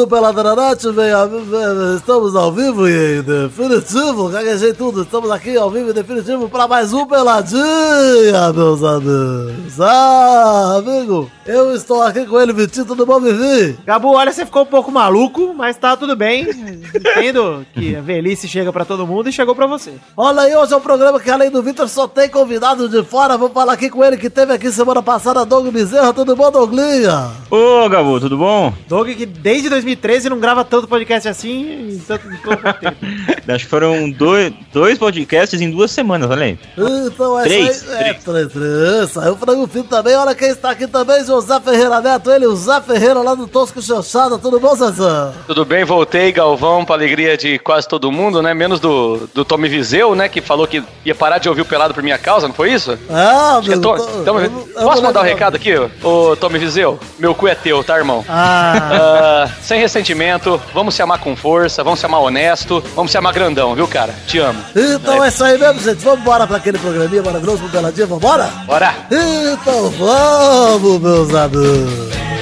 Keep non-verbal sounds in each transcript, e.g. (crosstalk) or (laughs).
do Peladranet, bem, estamos ao vivo e em definitivo, gaguejei tudo, estamos aqui ao vivo em definitivo para mais um Peladinha, meus amigos. Ah, amigo, eu estou aqui com ele, Vitinho, tudo bom, Vivi? Gabu, olha, você ficou um pouco maluco, mas tá tudo bem. Entendo que a velhice chega pra todo mundo e chegou pra você. Olha aí, hoje é um programa que além do Vitor só tem convidado de fora, vamos falar aqui com ele que teve aqui semana passada, Doug Bezerra, tudo bom, Douglinha? Ô, Gabu, tudo bom? Doug, que desde 2013 não grava tanto podcast assim em tanto em pouco (laughs) tempo. Acho que foram dois, dois podcasts em duas semanas, olha aí. Então é Três, aí. É, três, três. Saiu o frango frito também. Olha quem está aqui também, José Ferreira Neto. Ele, o Zé Ferreira lá do Tosco Chanchada. Tudo bom, Zezão? Tudo bem, voltei, Galvão, pra alegria de quase todo mundo, né? Menos do, do Tommy Viseu, né? Que falou que ia parar de ouvir o pelado por minha causa, não foi isso? Ah, é meu. Tô- eu não- eu Posso mandar um lembro. recado aqui, ô Tommy Viseu? Meu cu é teu, tá, irmão? Ah, Ah, sem ressentimento, vamos se amar com força, vamos se amar honesto, vamos se amar grandão, viu, cara? Te amo. Então é isso aí mesmo, gente. Vamos embora pra aquele programinha maravilhoso pro Peladinha. Vambora? Bora! Então vamos, meus amigos.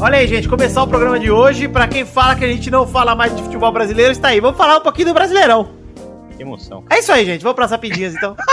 Olha aí, gente, começar o programa de hoje. Pra quem fala que a gente não fala mais de futebol brasileiro, está aí. Vamos falar um pouquinho do Brasileirão. Que emoção. É isso aí, gente. Vamos pras rapidinhas, então. (laughs)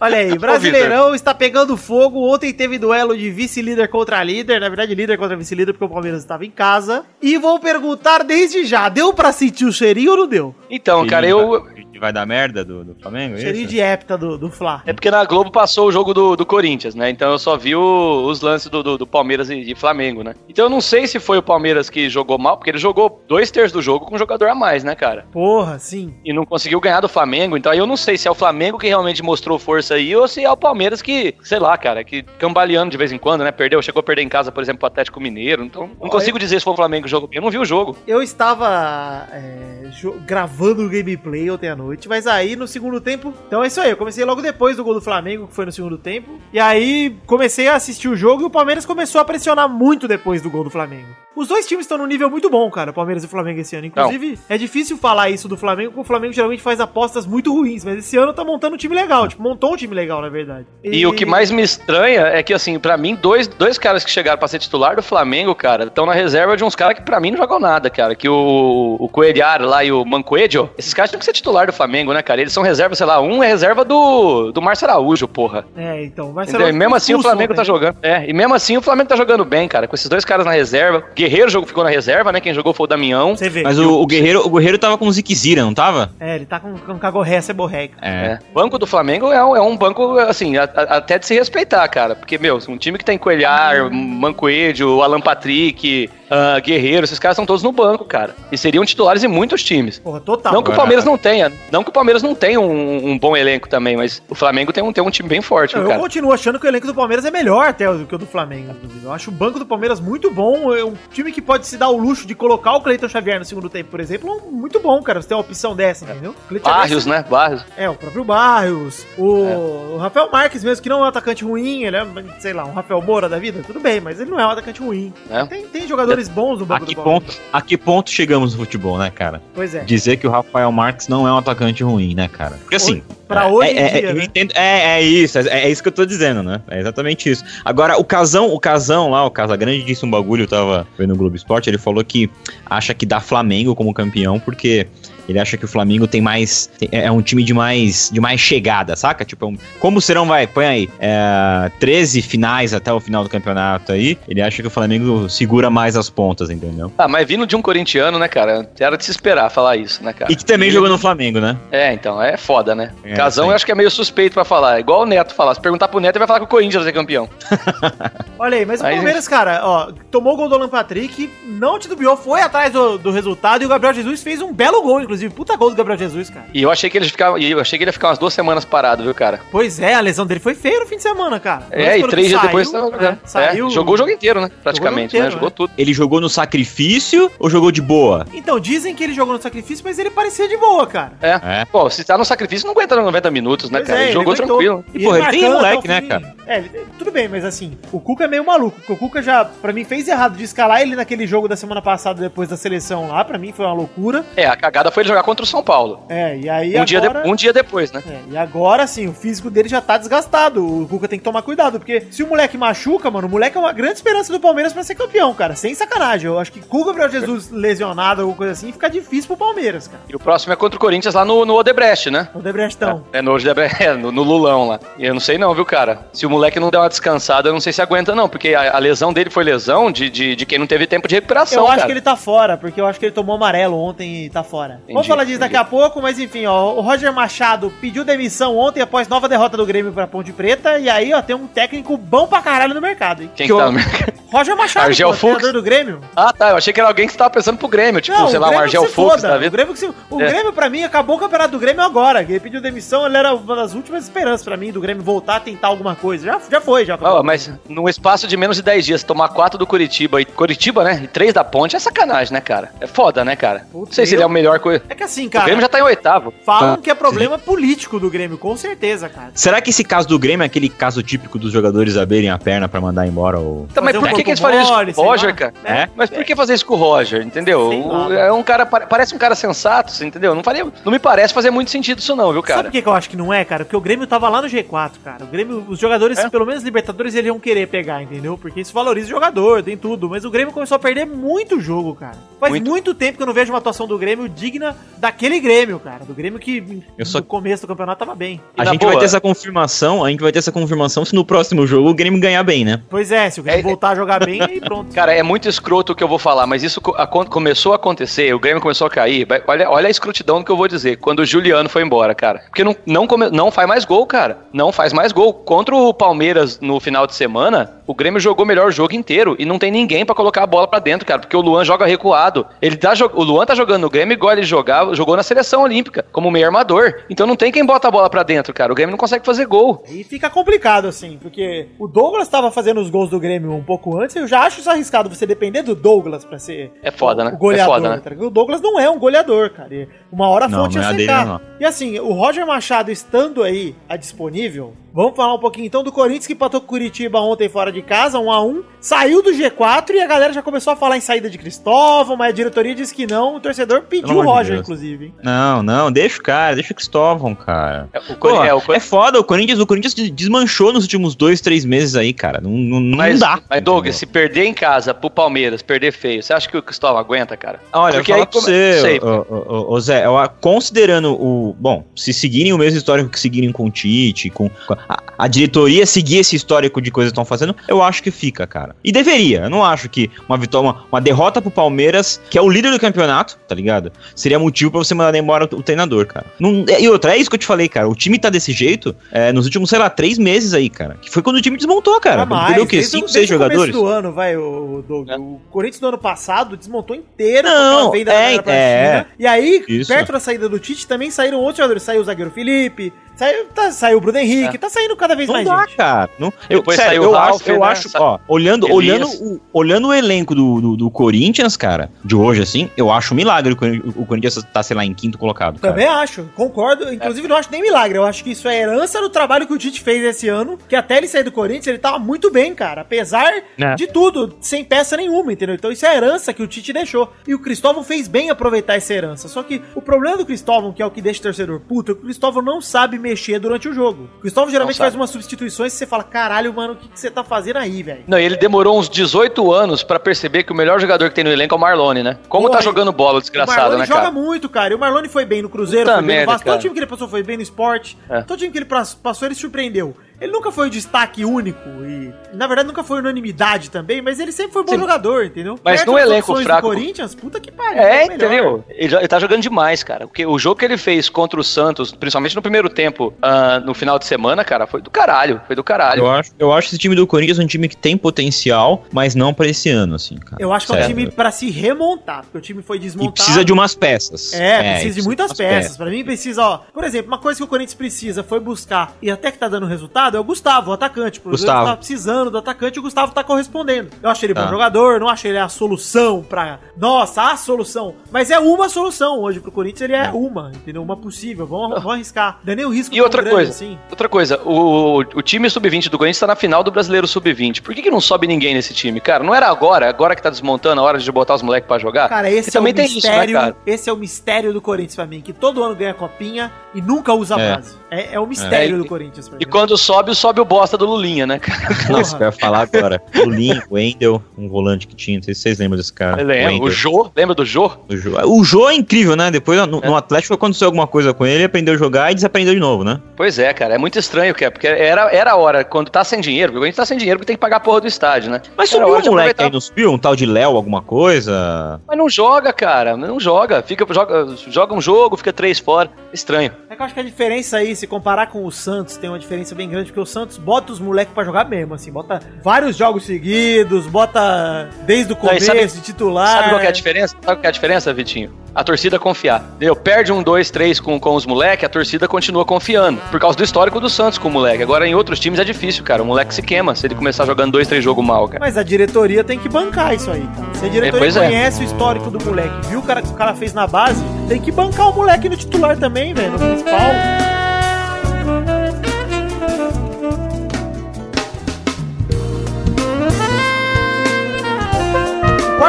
Olha aí, Brasileirão está pegando fogo. Ontem teve duelo de vice-líder contra líder. Na verdade, líder contra vice-líder, porque o Palmeiras estava em casa. E vou perguntar desde já: deu pra sentir o cheirinho ou não deu? Então, cara, eu. Que vai dar merda do, do Flamengo? é Cheirinho isso? de hepta do, do Fla. É porque na Globo passou o jogo do, do Corinthians, né? Então eu só vi o- os lances do, do, do Palmeiras e de Flamengo, né? Então eu não sei se foi o Palmeiras que jogou mal, porque ele jogou dois terços do jogo com um jogador a mais, né, cara? Porra, sim. e não conseguiu ganhar do Flamengo. Então aí eu não sei se é o Flamengo que realmente mostrou força aí ou se é o Palmeiras que, sei lá, cara, que cambaleando de vez em quando, né? Perdeu, chegou a perder em casa, por exemplo, pro Atlético Mineiro. Então não consigo dizer se foi o Flamengo que jogou bem. Eu não vi o jogo. Eu estava é, jo- gravando o gameplay ontem à noite, mas aí no segundo tempo. Então é isso aí, eu comecei logo depois do gol do Flamengo, que foi no segundo tempo. E aí comecei a assistir o jogo e o Palmeiras começou a pressionar muito depois do gol do Flamengo. Os dois times estão num nível muito bom, cara, o Palmeiras e o Flamengo esse ano. Inclusive, é difícil falar isso do Flamengo, porque o Flamengo geralmente faz apostas muito ruins, mas esse ano tá montando um time legal, tipo, montou um time legal, na verdade. E, o que mais me estranha é que, assim, pra mim, dois, dois caras que chegaram pra ser titular do Flamengo, cara, estão na reserva de uns caras que pra mim não jogam nada, cara. Que o, o Coelhar lá e o Mancoedio, esses caras tinham que ser titular do Flamengo, né, cara? Eles são reserva, sei lá, um é reserva do, do Márcio Araújo, porra. É, então, vai Entendeu? E mesmo assim o Flamengo tá jogando. É, e mesmo assim o Flamengo tá jogando bem, cara. Com esses dois caras na reserva. Guerreiro jogo ficou na reserva, né? Quem jogou foi o Damião. Você vê. Mas o, o Guerreiro, o Guerreiro tava com o Ziquezira, não tava? É, ele tá com, com cagorré, ceborrega. É. Banco do Flamengo é um, é um banco, assim, a- a- até de se respeitar, cara. Porque, meu, um time que tem Coelhar, Mancoedio, Alan Patrick, ah, Guerreiro, esses caras são todos no banco, cara. E seriam titulares em muitos times. Porra, total. não que o Palmeiras não tenha, não que o Palmeiras não tenha um, um bom elenco também, mas o Flamengo tem um, tem um time bem forte, Não, viu, eu continuo achando que o elenco do Palmeiras é melhor até do que o do Flamengo. Eu acho o banco do Palmeiras muito bom. É um time que pode se dar o luxo de colocar o Cleiton Xavier no segundo tempo, por exemplo. é Muito bom, cara. Você tem uma opção dessa, entendeu? Cleiton Xavier- Barrios, né? Barrios. É, o próprio Barrios. O, o Rafael Marques mesmo, que não é um atacante ruim. Ele é, sei lá, um Rafael Moura da vida. Tudo bem, mas ele não é um atacante ruim. É. Tem, tem jogadores bons no A banco que, do Palmeiras. ponto, a que ponto chegamos no futebol, né, cara? Pois é. Dizer que o Rafael Marques não é um atacante ruim, né, cara? Porque assim. Pra é, hoje em é, dia, é, né? entendo- é, é isso, é, é isso que eu tô dizendo, né? É exatamente isso. Agora, o Casão, o Casão lá, o Casagrande disse um bagulho, eu tava vendo no Globo Esporte, ele falou que acha que dá Flamengo como campeão, porque ele acha que o Flamengo tem mais. tem- é um time de mais, de mais chegada, saca? Tipo, é um- como serão, vai, põe aí, é, 13 finais até o final do campeonato aí, ele acha que o Flamengo segura mais as pontas, entendeu? Ah, mas vindo de um corintiano, né, cara? Era de se esperar falar isso, né, cara? E que também jogou no Flamengo, né? É, então, é foda, né? É, Casão sim. eu acho que é meio suspeito pra falar. É igual o Neto falar. Se perguntar pro Neto, ele vai falar que o Corinthians vai ser campeão. (laughs) Olha aí, mas o Aí, Palmeiras, cara, ó, tomou o gol do Alan Patrick, não titubeou, foi atrás do, do resultado e o Gabriel Jesus fez um belo gol, inclusive. Inclusive. Puta gol do Gabriel Jesus, cara. E eu achei que ele ficava, e eu achei que ele ia ficar umas duas semanas parado, viu, cara? Pois é, a lesão dele foi feia no fim de semana, cara. É, Antes, e três dias saiu, depois tava jogando. é, saiu. É, jogou o jogo inteiro, né? Praticamente, inteiro, né? Jogou tudo. Ele jogou no sacrifício ou jogou de boa? Então, dizem que ele jogou no sacrifício, mas ele parecia de boa, cara. É. É. Pô, se tá no sacrifício, não aguenta 90 minutos, né, Pois cara? é, ele jogou aguentou. tranquilo. E Porra, ele tem moleque, né, cara? É, ele- tudo bem, mas assim, o Cuca é meio maluco. porque O Cuca já, pra mim, fez errado de escalar ele naquele jogo da semana passada depois da seleção lá. Pra mim foi uma loucura. É, a cagada foi ele jogar contra o São Paulo. É, e aí Um, dia, agora... de- um dia depois, né? É, e agora, assim, o físico dele já tá desgastado. O Cuca tem que tomar cuidado, porque se o moleque machuca, mano, o moleque é uma grande esperança do Palmeiras pra ser campeão, cara. Sem sacanagem. Eu acho que o Gabriel Jesus lesionado, alguma coisa assim, fica difícil pro Palmeiras, cara. E o próximo é contra o Corinthians lá no, no Odebrecht, né? O Debrechtão. É, no Odebrecht, (laughs) é, no, no Lulão lá. E eu não sei não, viu, cara? Se o moleque não der uma descansada, eu não sei se aguenta não, porque a, a lesão dele foi lesão de, de, de quem não teve tempo de recuperação, Eu acho cara. que ele tá fora, porque eu acho que ele tomou amarelo ontem e tá fora. Vamos falar disso daqui a pouco, mas enfim, ó, o Roger Machado pediu demissão ontem após nova derrota do Grêmio pra Ponte Preta, e aí, ó, tem um técnico bom pra caralho no mercado, hein? Quem que tá no mercado? Roger Machado, Argel pô, Fux? do Grêmio. Ah, tá. Eu achei que era alguém que você tava pensando pro Grêmio. Tipo, sei lá, um Argel Fux foda, da O. Grêmio, que se- o É. Grêmio, pra mim, acabou o campeonato do Grêmio agora. Ele pediu demissão, ele era uma das últimas esperanças pra mim do Grêmio voltar a tentar alguma coisa. Já, já foi, já. Ó, mas num espaço de menos de 10 dias, tomar 4 do Curitiba e Curitiba, né? E 3 da ponte é sacanagem, né, cara? É foda, né, cara? Não sei se ele é o melhor coisa. É que assim, O cara, Grêmio já tá em oitavo. falam Ah, que é problema político do Grêmio, com certeza, cara. Será que esse caso do Grêmio é aquele caso típico dos jogadores abrirem a perna pra mandar embora o. Então, mas por que, que eles fariam isso com o Roger, lá. cara? É? Mas por que fazer isso com o Roger, entendeu? O- é um cara, pare- parece um cara sensato, assim, entendeu? Não, faria, não me parece fazer muito sentido isso não, viu, Sabe cara? por que, que eu acho que não é, cara? Porque o Grêmio tava lá no G4, cara. O Grêmio, os jogadores, É? pelo menos Libertadores, eles iam querer pegar, entendeu? Porque isso valoriza o jogador, tem tudo. Mas o Grêmio começou a perder muito jogo, cara. Faz muito, Muito. tempo que eu não vejo uma atuação do Grêmio digna daquele Grêmio, cara. Do Grêmio que Eu só- no começo do campeonato tava bem. E A gente vai boa- ter essa confirmação, a gente vai ter essa confirmação se no próximo jogo o Grêmio ganhar bem, né? Pois é, se o Grêmio É- voltar a jogar bem, aí pronto. Cara, é muito escroto o que eu vou falar, mas isso acon- começou a acontecer, o Grêmio começou a cair. Olha, olha a escrotidão do que eu vou dizer. Quando o Juliano foi embora, cara. Porque não, não, come- não faz mais gol, cara. Não faz mais gol. Contra o Palmeiras no final de semana, o Grêmio jogou melhor o jogo inteiro. E não tem ninguém pra colocar a bola pra dentro, cara. Porque o Luan joga recuado. Ele tá, o Luan tá jogando no Grêmio igual ele jogava, jogou na seleção olímpica, como meio armador. Então não tem quem bota a bola pra dentro, cara. O Grêmio não consegue fazer gol. Aí fica complicado, assim, porque o Douglas tava fazendo os gols do Grêmio um pouco antes, eu já acho isso arriscado você depender do Douglas pra ser É foda, o, né? o goleador. É foda, né? tá? O Douglas não é um goleador, cara. E uma hora a Não, fonte não ia é dele, secar. não. E assim, o Roger Machado estando aí a disponível, vamos falar um pouquinho então do Corinthians que o Curitiba ontem fora de casa, 1 a 1 saiu do G4 e a galera já começou a falar em saída de Cristóvão, mas a diretoria disse que não, o torcedor pediu o Roger, Deus. inclusive. hein? Não, não, deixa o cara, deixa o Cristóvão, cara. É, o Pô, é, o é foda, o Corinthians, o Corinthians de- desmanchou nos últimos dois, três meses aí, cara. Não, não, não Mas, dá. mas Doug, se perder em casa pro Palmeiras, perder feio, você acha que o Cristóvão aguenta, cara? Olha, Porque eu aí pra você, sei. ô, ô, Zé, eu, considerando o. Bom, se seguirem o mesmo histórico que seguirem com o Tite, com, com a, a diretoria seguir esse histórico de coisas que estão fazendo, eu acho que fica, cara. E deveria. Eu não acho que uma vitória, uma, uma derrota pro Palmeiras, que é o líder do campeonato, tá ligado? Seria motivo pra você mandar embora o, treinador, cara. Não- e outra, é isso que eu te falei, cara. O time tá desse jeito é, nos últimos, sei lá, três meses aí, cara. Que foi quando o time desmontou, cara. Quando perdeu o quê? desde Cinco, seis jogadores? do ano, vai, o, Doug. É. O Corinthians do ano passado desmontou inteiro Não, venda é, da é. China. E aí, Isso. perto da saída do Tite, também saíram outros jogadores. Saiu o zagueiro Felipe, saiu, tá, saiu o Bruno Henrique, É. tá saindo cada vez Não mais dá, gente. cara. Não, eu, Depois sério, eu o acho, Ralf, eu né? acho, ó, olhando, Elias. olhando, o, olhando o elenco do, do, do Corinthians, cara, de hoje, assim, eu acho um milagre o, o Corinthians tá, sei lá, em quinto colocado, cara. Também acho, concordo. Inclusive, não acho nem milagre. Eu acho que isso é herança do trabalho que o Tite fez esse ano. Que até ele sair do Corinthians, ele tava muito bem, cara. Apesar É. de tudo, sem peça nenhuma, entendeu? Então isso é herança que o Tite deixou. E o Cristóvão fez bem aproveitar essa herança. Só que o problema do Cristóvão, que é o que deixa o torcedor puto, é que o Cristóvão não sabe mexer durante o jogo. O Cristóvão geralmente faz umas substituições e você fala: caralho, mano, o que, que você tá fazendo aí, velho? Não, e ele demorou uns 18 anos pra perceber que o melhor jogador que tem no elenco é o Marlone, né? Como Porra, tá jogando bola, o O desgraçado, Marlone né, joga cara? muito, cara. E o Marlone foi bem no Cruzeiro, Puta foi bem merda, no Vasco. Todo time que ele passou foi bem no esporte. É. Todo time que ele passou, ele surpreendeu. Ele nunca foi o destaque único e, na verdade, nunca foi unanimidade também, mas ele sempre foi um bom Sim. jogador, entendeu? Mas Perto no elenco opções do fraco- Corinthians, puta que pariu. É, melhor. entendeu? Ele, ele tá jogando demais, cara. Porque o jogo que ele fez contra o Santos, principalmente no primeiro tempo, ah, no final de semana, cara, foi do caralho. Foi do caralho. Eu acho, eu acho esse time do Corinthians um time que tem potencial, mas não pra esse ano, assim, cara. Eu acho que é um time pra se remontar, porque o time foi E desmontado. precisa de umas peças. É, e precisa de muitas umas peças. Pra mim precisa, ó. Por exemplo, uma coisa que o Corinthians precisa foi buscar e até que tá dando resultado é o Gustavo, o atacante. O Gustavo. tá precisando do atacante e o Gustavo tá correspondendo. Eu acho ele bom Tá. jogador, não acho ele a solução pra. Nossa, a solução. Mas é uma solução hoje pro Corinthians, ele é uma, entendeu? Uma possível. Vamos, vamos arriscar. Não é nem o risco E outra grande coisa, assim. outra coisa, o, o time sub-20 do Corinthians tá na final do Brasileiro sub-20. Por que, que não sobe ninguém nesse time, cara? Não era agora, agora que tá desmontando, a hora de botar os moleques pra jogar? Cara, esse E é o também tem isso, né, mistério. esse é o mistério do Corinthians pra mim, que todo ano ganha copinha e nunca usa a É. base. É, é o mistério É, do e- Corinthians pra E mim. quando sobe, sobe o bosta do Lulinha, né, cara? (laughs) Nossa, eu ia falar agora. O Lin, o Wendel, um volante que tinha, não sei se vocês lembram desse cara. Eu lembro. O. Jô, lembra do Jô? O Jô, o Jô é incrível, né? Depois no, no Atlético aconteceu alguma coisa com ele, aprendeu a jogar e desaprendeu de novo, né? Pois é, cara, é muito estranho, que é, porque era, era a hora, quando tá sem dinheiro, porque a gente tá sem dinheiro porque tem que pagar a porra do estádio, né? Mas subiu um moleque aí, não subiu? Um tal de Léo, alguma coisa? Mas não joga, cara, não joga, fica, joga, joga um jogo, fica três fora, estranho. É que eu acho que a diferença aí, se comparar com o Santos, tem uma diferença bem grande, porque o Santos bota os moleques pra jogar mesmo, assim, bota vários jogos seguidos, bota desde o Não, começo, sabe- de titular. Sabe qual é a diferença? Sabe qual que é a diferença, Vitinho? A torcida confiar. Deu, perde um, dois, três com, com os moleques, a torcida continua confiando. Por causa do histórico do Santos com o moleque. Agora em outros times é difícil, cara. O moleque se queima se ele começar jogando dois, três jogos mal, cara. Mas a diretoria tem que bancar isso aí, cara. Se a diretoria é. conhece o histórico do moleque, viu o cara que o cara fez na base, tem que bancar o moleque no titular também, velho, no principal.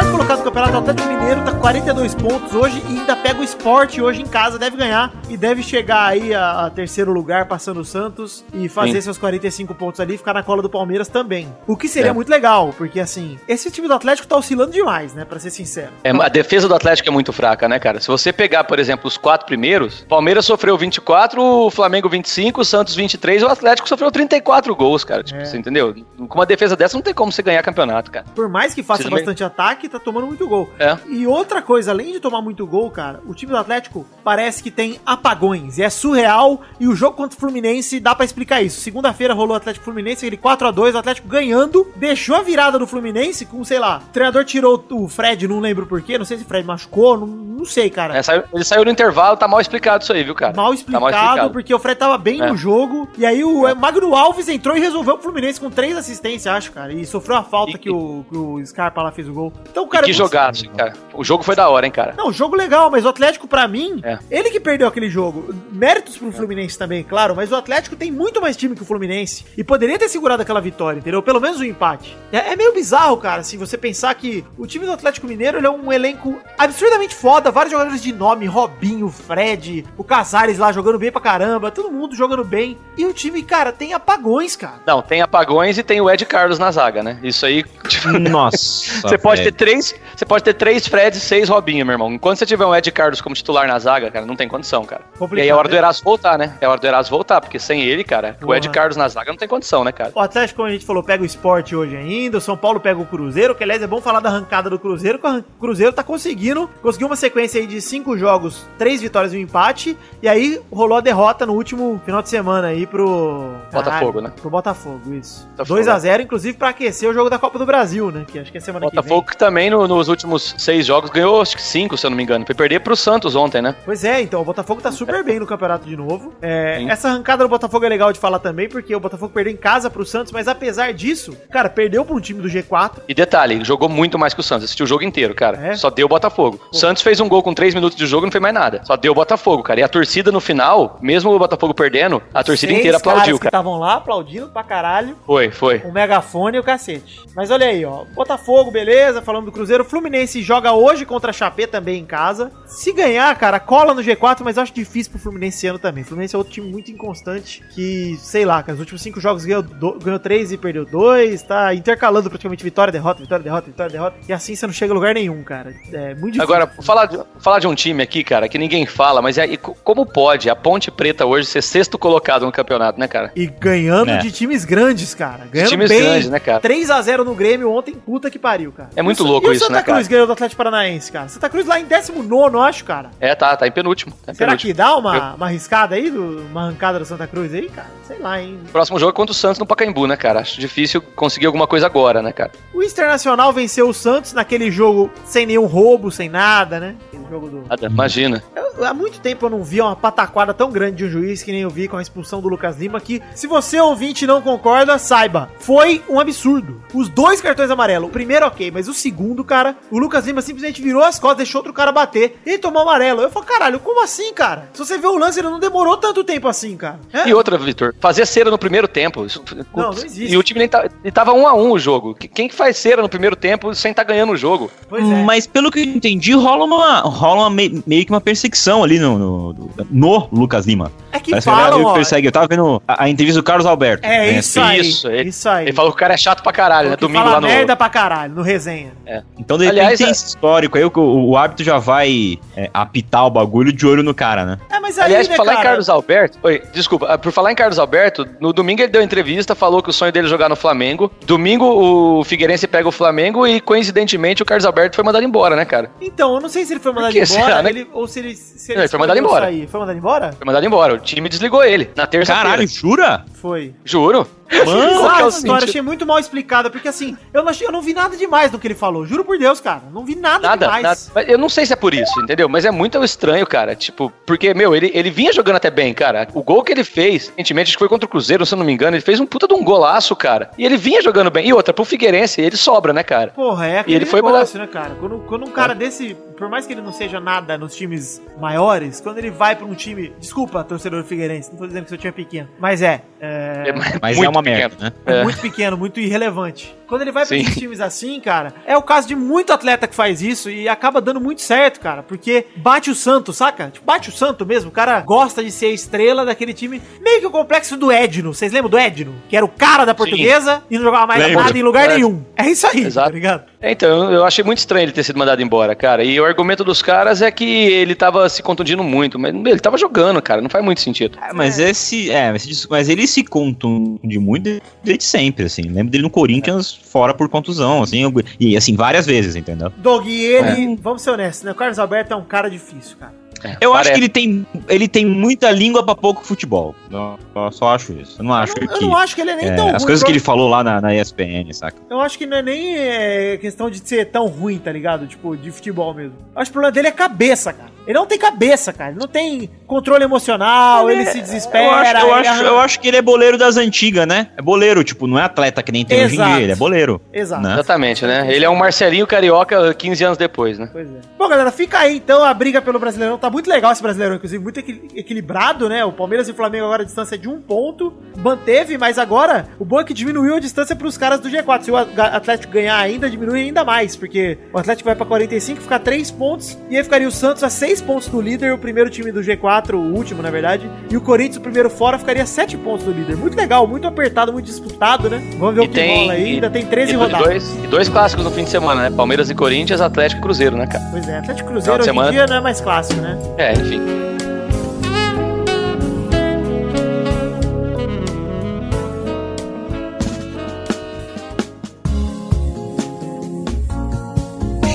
Quarto colocado do campeonato, o Atlético Mineiro, tá com 42 pontos hoje e ainda pega o esporte hoje em casa, deve ganhar e deve chegar aí a, a terceiro lugar, passando o Santos e fazer Sim. seus 45 pontos ali e ficar na cola do Palmeiras também. O que seria É. muito legal, porque assim, esse time do Atlético tá oscilando demais, né, pra ser sincero. É, a defesa do Atlético é muito fraca, né, cara? Se você pegar, por exemplo, os quatro primeiros, Palmeiras sofreu 24, o Flamengo 25, o Santos 23 e o Atlético sofreu 34 gols, cara. Tipo, É. você entendeu? Com uma defesa dessa não tem como você ganhar campeonato, cara. Por mais que faça bastante ataque, tá tomando muito gol. É. E outra coisa, além de tomar muito gol, cara, o time do Atlético parece que tem apagões. E é surreal. E o jogo contra o Fluminense dá pra explicar isso. Segunda-feira rolou o Atlético Fluminense, aquele 4x2, o Atlético ganhando, deixou a virada do Fluminense com, sei lá, o treinador tirou o Fred, não lembro porquê, não sei se o Fred machucou, não, não sei, cara. É, saiu- ele saiu no intervalo, tá mal explicado isso aí, viu, cara? Mal Tá explicado, porque o Fred tava bem É. no jogo. E aí o Magno Alves entrou e resolveu o Fluminense com três assistências, acho, cara. E sofreu a falta E- que, o, que o Scarpa lá fez o gol. Então, E cara. que muito- jogaço, cara. O jogo foi da hora, hein, cara. Não, jogo legal, mas o Atlético, pra mim, É. ele que perdeu aquele jogo. Méritos pro Fluminense também, claro, mas o Atlético tem muito mais time que o Fluminense. E poderia ter segurado aquela vitória, entendeu? Pelo menos um empate. É, é meio bizarro, cara, se você pensar que o time do Atlético Mineiro ele é um elenco absurdamente foda. Vários jogadores de nome, Robinho, Fred, o Casares lá jogando bem pra caramba, todo mundo jogando bem. E o time, cara, tem apagões, cara. Não, tem apagões e tem o Ed Carlos na zaga, né? Isso aí. tipo, (laughs) Nossa. Você pode ter velho. Três, você pode ter três Freds e seis Robinho, meu irmão. Enquanto você tiver um Ed Carlos como titular na zaga, cara, não tem condição, cara. Complicado, e aí é hora né? do Eraso voltar, né? É hora do Eraso voltar, porque sem ele, cara, o Ed. Carlos na zaga não tem condição, né, cara? O Atlético, como a gente falou, pega o esporte hoje ainda. O São Paulo pega o Cruzeiro, que aliás é bom falar da arrancada do Cruzeiro, que o Cruzeiro tá conseguindo. Conseguiu uma sequência aí de cinco jogos, três vitórias e um empate. E aí rolou a derrota no último final de semana aí pro. Botafogo, né? Pro Botafogo, isso. Botafogo, 2x0, inclusive, pra aquecer o jogo da Copa do Brasil, né? Que acho que é semana Botafogo que que também no- nos últimos seis jogos ganhou, acho que cinco, se eu não me engano. Foi perder pro Santos ontem, né? Pois é, então o Botafogo tá super bem no campeonato de novo. É, essa arrancada do Botafogo é legal de falar também, porque o Botafogo perdeu em casa pro Santos, mas apesar disso, cara, perdeu pra um time do G4. E detalhe, jogou muito mais que o Santos. Assistiu o jogo inteiro, cara. É? Só deu Botafogo. O Santos fez um gol com três minutos de jogo e não fez mais nada. Só deu Botafogo, cara. E a torcida no final, mesmo o Botafogo perdendo, a torcida Seis inteira aplaudiu, cara. estavam lá aplaudindo pra caralho. Foi, foi. Um megafone e o cacete. Mas olha aí, ó. Botafogo, beleza, falando do Cruzeiro. Fluminense joga hoje contra a Chapé também em casa. Se ganhar, cara, cola no G4, mas acho difícil pro Fluminense esse ano também. O Fluminense é outro time muito inconstante que, sei lá, cara, os últimos cinco jogos ganhou, do, ganhou três e perdeu dois, tá intercalando praticamente vitória, derrota, vitória, derrota, vitória, derrota. E assim você não chega a lugar nenhum, cara. É muito difícil. Agora, falar de, falar de um time aqui, cara, que ninguém fala, mas é, e co- como pode a Ponte Preta hoje ser sexto colocado no campeonato, né, cara? E ganhando É. de times grandes, cara. Ganhando times bem. grandes, né, cara? 3x0 no Grêmio ontem, puta que pariu, cara. É muito E o- louco e o isso, Santa né, cara? Cruz ganhou do Atlético Paranaense, cara. Santa Cruz lá em 19, acho, cara. É, tá, tá em penúltimo. Tá em Será penúltimo. que dá uma, uma arriscada aí, do- uma arrancada do Santa Cruz aí, cara? Sei lá, hein. Próximo jogo é contra o Santos no Pacaembu, né, cara? Acho difícil conseguir alguma coisa agora, né, cara? O Internacional venceu o Santos naquele jogo sem nenhum roubo, sem nada, né? Aquele jogo do. Nada, imagina. Eu- há muito tempo eu não via uma pataquada tão grande de um juiz que nem eu vi com a expulsão do Lucas Lima. Que, se você ouvinte não concorda, saiba, foi um absurdo. Os dois cartões amarelos, o primeiro ok, mas o segundo, cara, o Lucas Lima simplesmente virou as costas, deixou outro cara bater e tomou amarelo. Eu falei, caralho, como assim, cara? Se você vê o lance, ele não demorou tanto tempo assim, cara. É? E outra, Vitor, fazer cera no primeiro tempo. Isso- Não, não existe. E o time nem tá, e tava um a um o jogo. Que- Quem que faz cera no primeiro tempo sem tá ganhando o jogo? Pois é. Mas pelo que eu entendi, rola uma, rola uma me- meio que uma perseguição ali no, no, no Lucas Lima. É que Parece que falam, galera ó. persegue. Eu tava vendo a, a entrevista do Carlos Alberto. É né? isso aí. Isso, ele- isso aí. Ele falou que o cara é chato pra caralho, né? Que Domingo fala lá no. merda pra caralho, no resenha. Então, de repente, Aliás, tem é- esse histórico aí, o, o, o árbitro já vai é, apitar o bagulho de olho no cara, né? É, mas aí, Aliás, né, por falar em cara? Carlos Alberto. Oi, desculpa. ah, Por falar em Carlos Alberto, no domingo ele deu entrevista, falou que o sonho dele é jogar no Flamengo. Domingo o Figueirense pega o Flamengo e, coincidentemente, o Carlos Alberto foi mandado embora, né, cara? Então, eu não sei se ele foi mandado que embora será, né? ele- ou se ele, se Não, ele foi mandado embora. sair. Foi mandado embora? Foi mandado embora. O time desligou ele na terça-feira. Caralho, jura? Foi. Juro. Mano, Qual é história sentido? achei muito mal explicada, porque assim, eu não, achei- eu não vi nada demais do que ele falou. Juro por Deus, cara. Não vi nada, Nada, demais. nada. Mas Eu não sei se é por isso, entendeu? Mas é muito estranho, cara. Tipo, porque, meu, ele, ele vinha jogando até bem, cara. O gol que ele fez, recentemente, acho que foi contra o Cruzeiro, se eu não me engano, ele fez um puta de um golaço, cara. E ele vinha jogando bem. E outra, pro Figueirense, ele sobra, né, cara? Porra, é aquele ele foi negócio, né, cara? Quando, quando um cara desse, por mais que ele não seja nada nos times maiores, quando ele vai pra um time. Desculpa, torcedor do Figueirense, não tô dizendo que seu time é pequeno. Mas é. É, Mas muito é uma pequeno. merda, né? é É. muito pequeno, muito irrelevante. Quando ele vai pra Sim. esses times assim, cara, é o caso de muito atleta que faz isso e acaba dando muito certo, cara. Porque bate o santo, saca? Tipo, bate o santo mesmo. O cara gosta de ser a estrela daquele time. Meio que o complexo do Edno. Vocês lembram do Edno? Que era o cara da portuguesa e não jogava mais Lembro. nada em lugar É. nenhum. É isso aí, Exato. tá ligado? É, então, eu achei muito estranho ele ter sido mandado embora, cara. E o argumento dos caras é que ele tava se contundindo muito. Mas ele tava jogando, cara. Não faz muito sentido. É, mas esse. É, mas, mas ele se contunde muito desde sempre, assim. Lembro dele no Corinthians fora por contusão, assim. E assim, várias vezes, entendeu? Dog, e ele, vamos ser honestos, né? O Carlos Alberto é um cara difícil, cara. É, Eu acho parece. que ele tem, ele tem muita língua pra pouco futebol. Eu, eu só acho isso. Eu não acho Eu, não- eu que. não acho que ele é nem é, tão as ruim. coisas que eu- ele falou lá na, na ESPN, saca? Eu acho que não é nem é, questão de ser tão ruim, tá ligado? Tipo, de futebol mesmo. Eu acho que o problema dele é cabeça, cara. Ele não tem cabeça, cara. Ele não tem controle emocional, ele, se desespera. Eu acho, eu, ele acho, arranca- eu acho que ele é boleiro das antigas, né? É boleiro, tipo, não é atleta que nem tem hoje em Exato. dia, ele é boleiro. Exato. né? Exatamente, né? Ele é um Marcelinho Carioca 15 anos depois, né? Pois é. Bom, galera, fica aí então a briga pelo Brasileirão. Tá muito legal esse Brasileirão, inclusive, muito equil- equilibrado, né? O Palmeiras e o Flamengo agora a distância é de um ponto. Manteve, mas agora o bom é que diminuiu a distância pros caras do G4. Se o Atlético ganhar ainda, diminui ainda mais, porque o Atlético vai pra 45, fica 3 pontos, e aí ficaria o Santos a 6 pontos do líder, o primeiro time do G4, o último, na verdade, e o Corinthians, o primeiro fora, ficaria 7 pontos do líder. Muito legal, muito apertado, muito disputado, né? Vamos ver o que rola aí. Ainda tem 13 e, rodadas. dois, e dois clássicos no fim de semana, né? Palmeiras e Corinthians, Atlético e Cruzeiro, né, cara? Pois é, Atlético Cruzeiro Final de hoje em semana. dia não é mais clássico, né? É, enfim.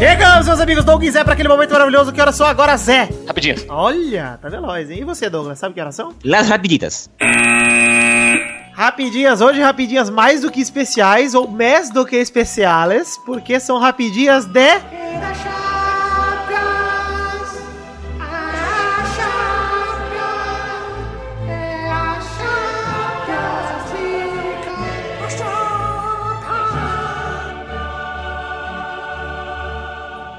Chegamos, meus amigos, Doug e Zé, para aquele momento maravilhoso. Que horas são agora, Zé? Rapidinho. Olha, tá veloz, hein? E você, Douglas, sabe que horas são? Las rapiditas. Rapidinhas, hoje rapidinhas mais do que especiais, ou mais do que especiales, porque são rapidinhas de...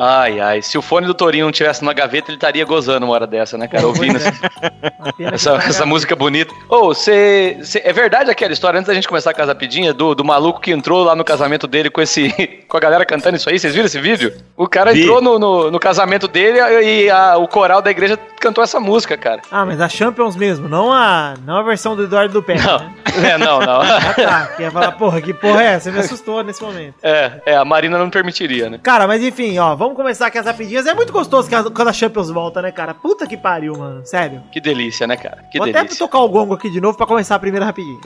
Ai, ai. Se o fone do Torinho não tivesse na gaveta, ele estaria gozando uma hora dessa, né, cara? Ouvindo Pois é. essa, essa, essa música bonita. Ô, você. É verdade aquela história, antes da gente começar com as rapidinhas, do, do maluco que entrou lá no casamento dele com esse. (laughs) com a galera cantando isso aí? Vocês viram esse vídeo? O cara Vi. entrou no, no, no casamento dele e a- o coral da igreja cantou essa música, cara. Ah, mas a Champions mesmo, não a, não a versão do Eduardo do Pé, Não, né? (laughs) é, não, não. Ah, tá, que ia falar, porra, que porra é essa? Você me assustou nesse momento. É, é, a Marina não permitiria, né? Cara, mas enfim, ó, vamos vamos começar aqui as rapidinhas. É muito gostoso quando a Champions volta, né, cara? Puta que pariu, mano. Sério. Que delícia, né, cara? Que Vou até delícia. tocar o gongo aqui de novo pra começar a primeira rapidinha.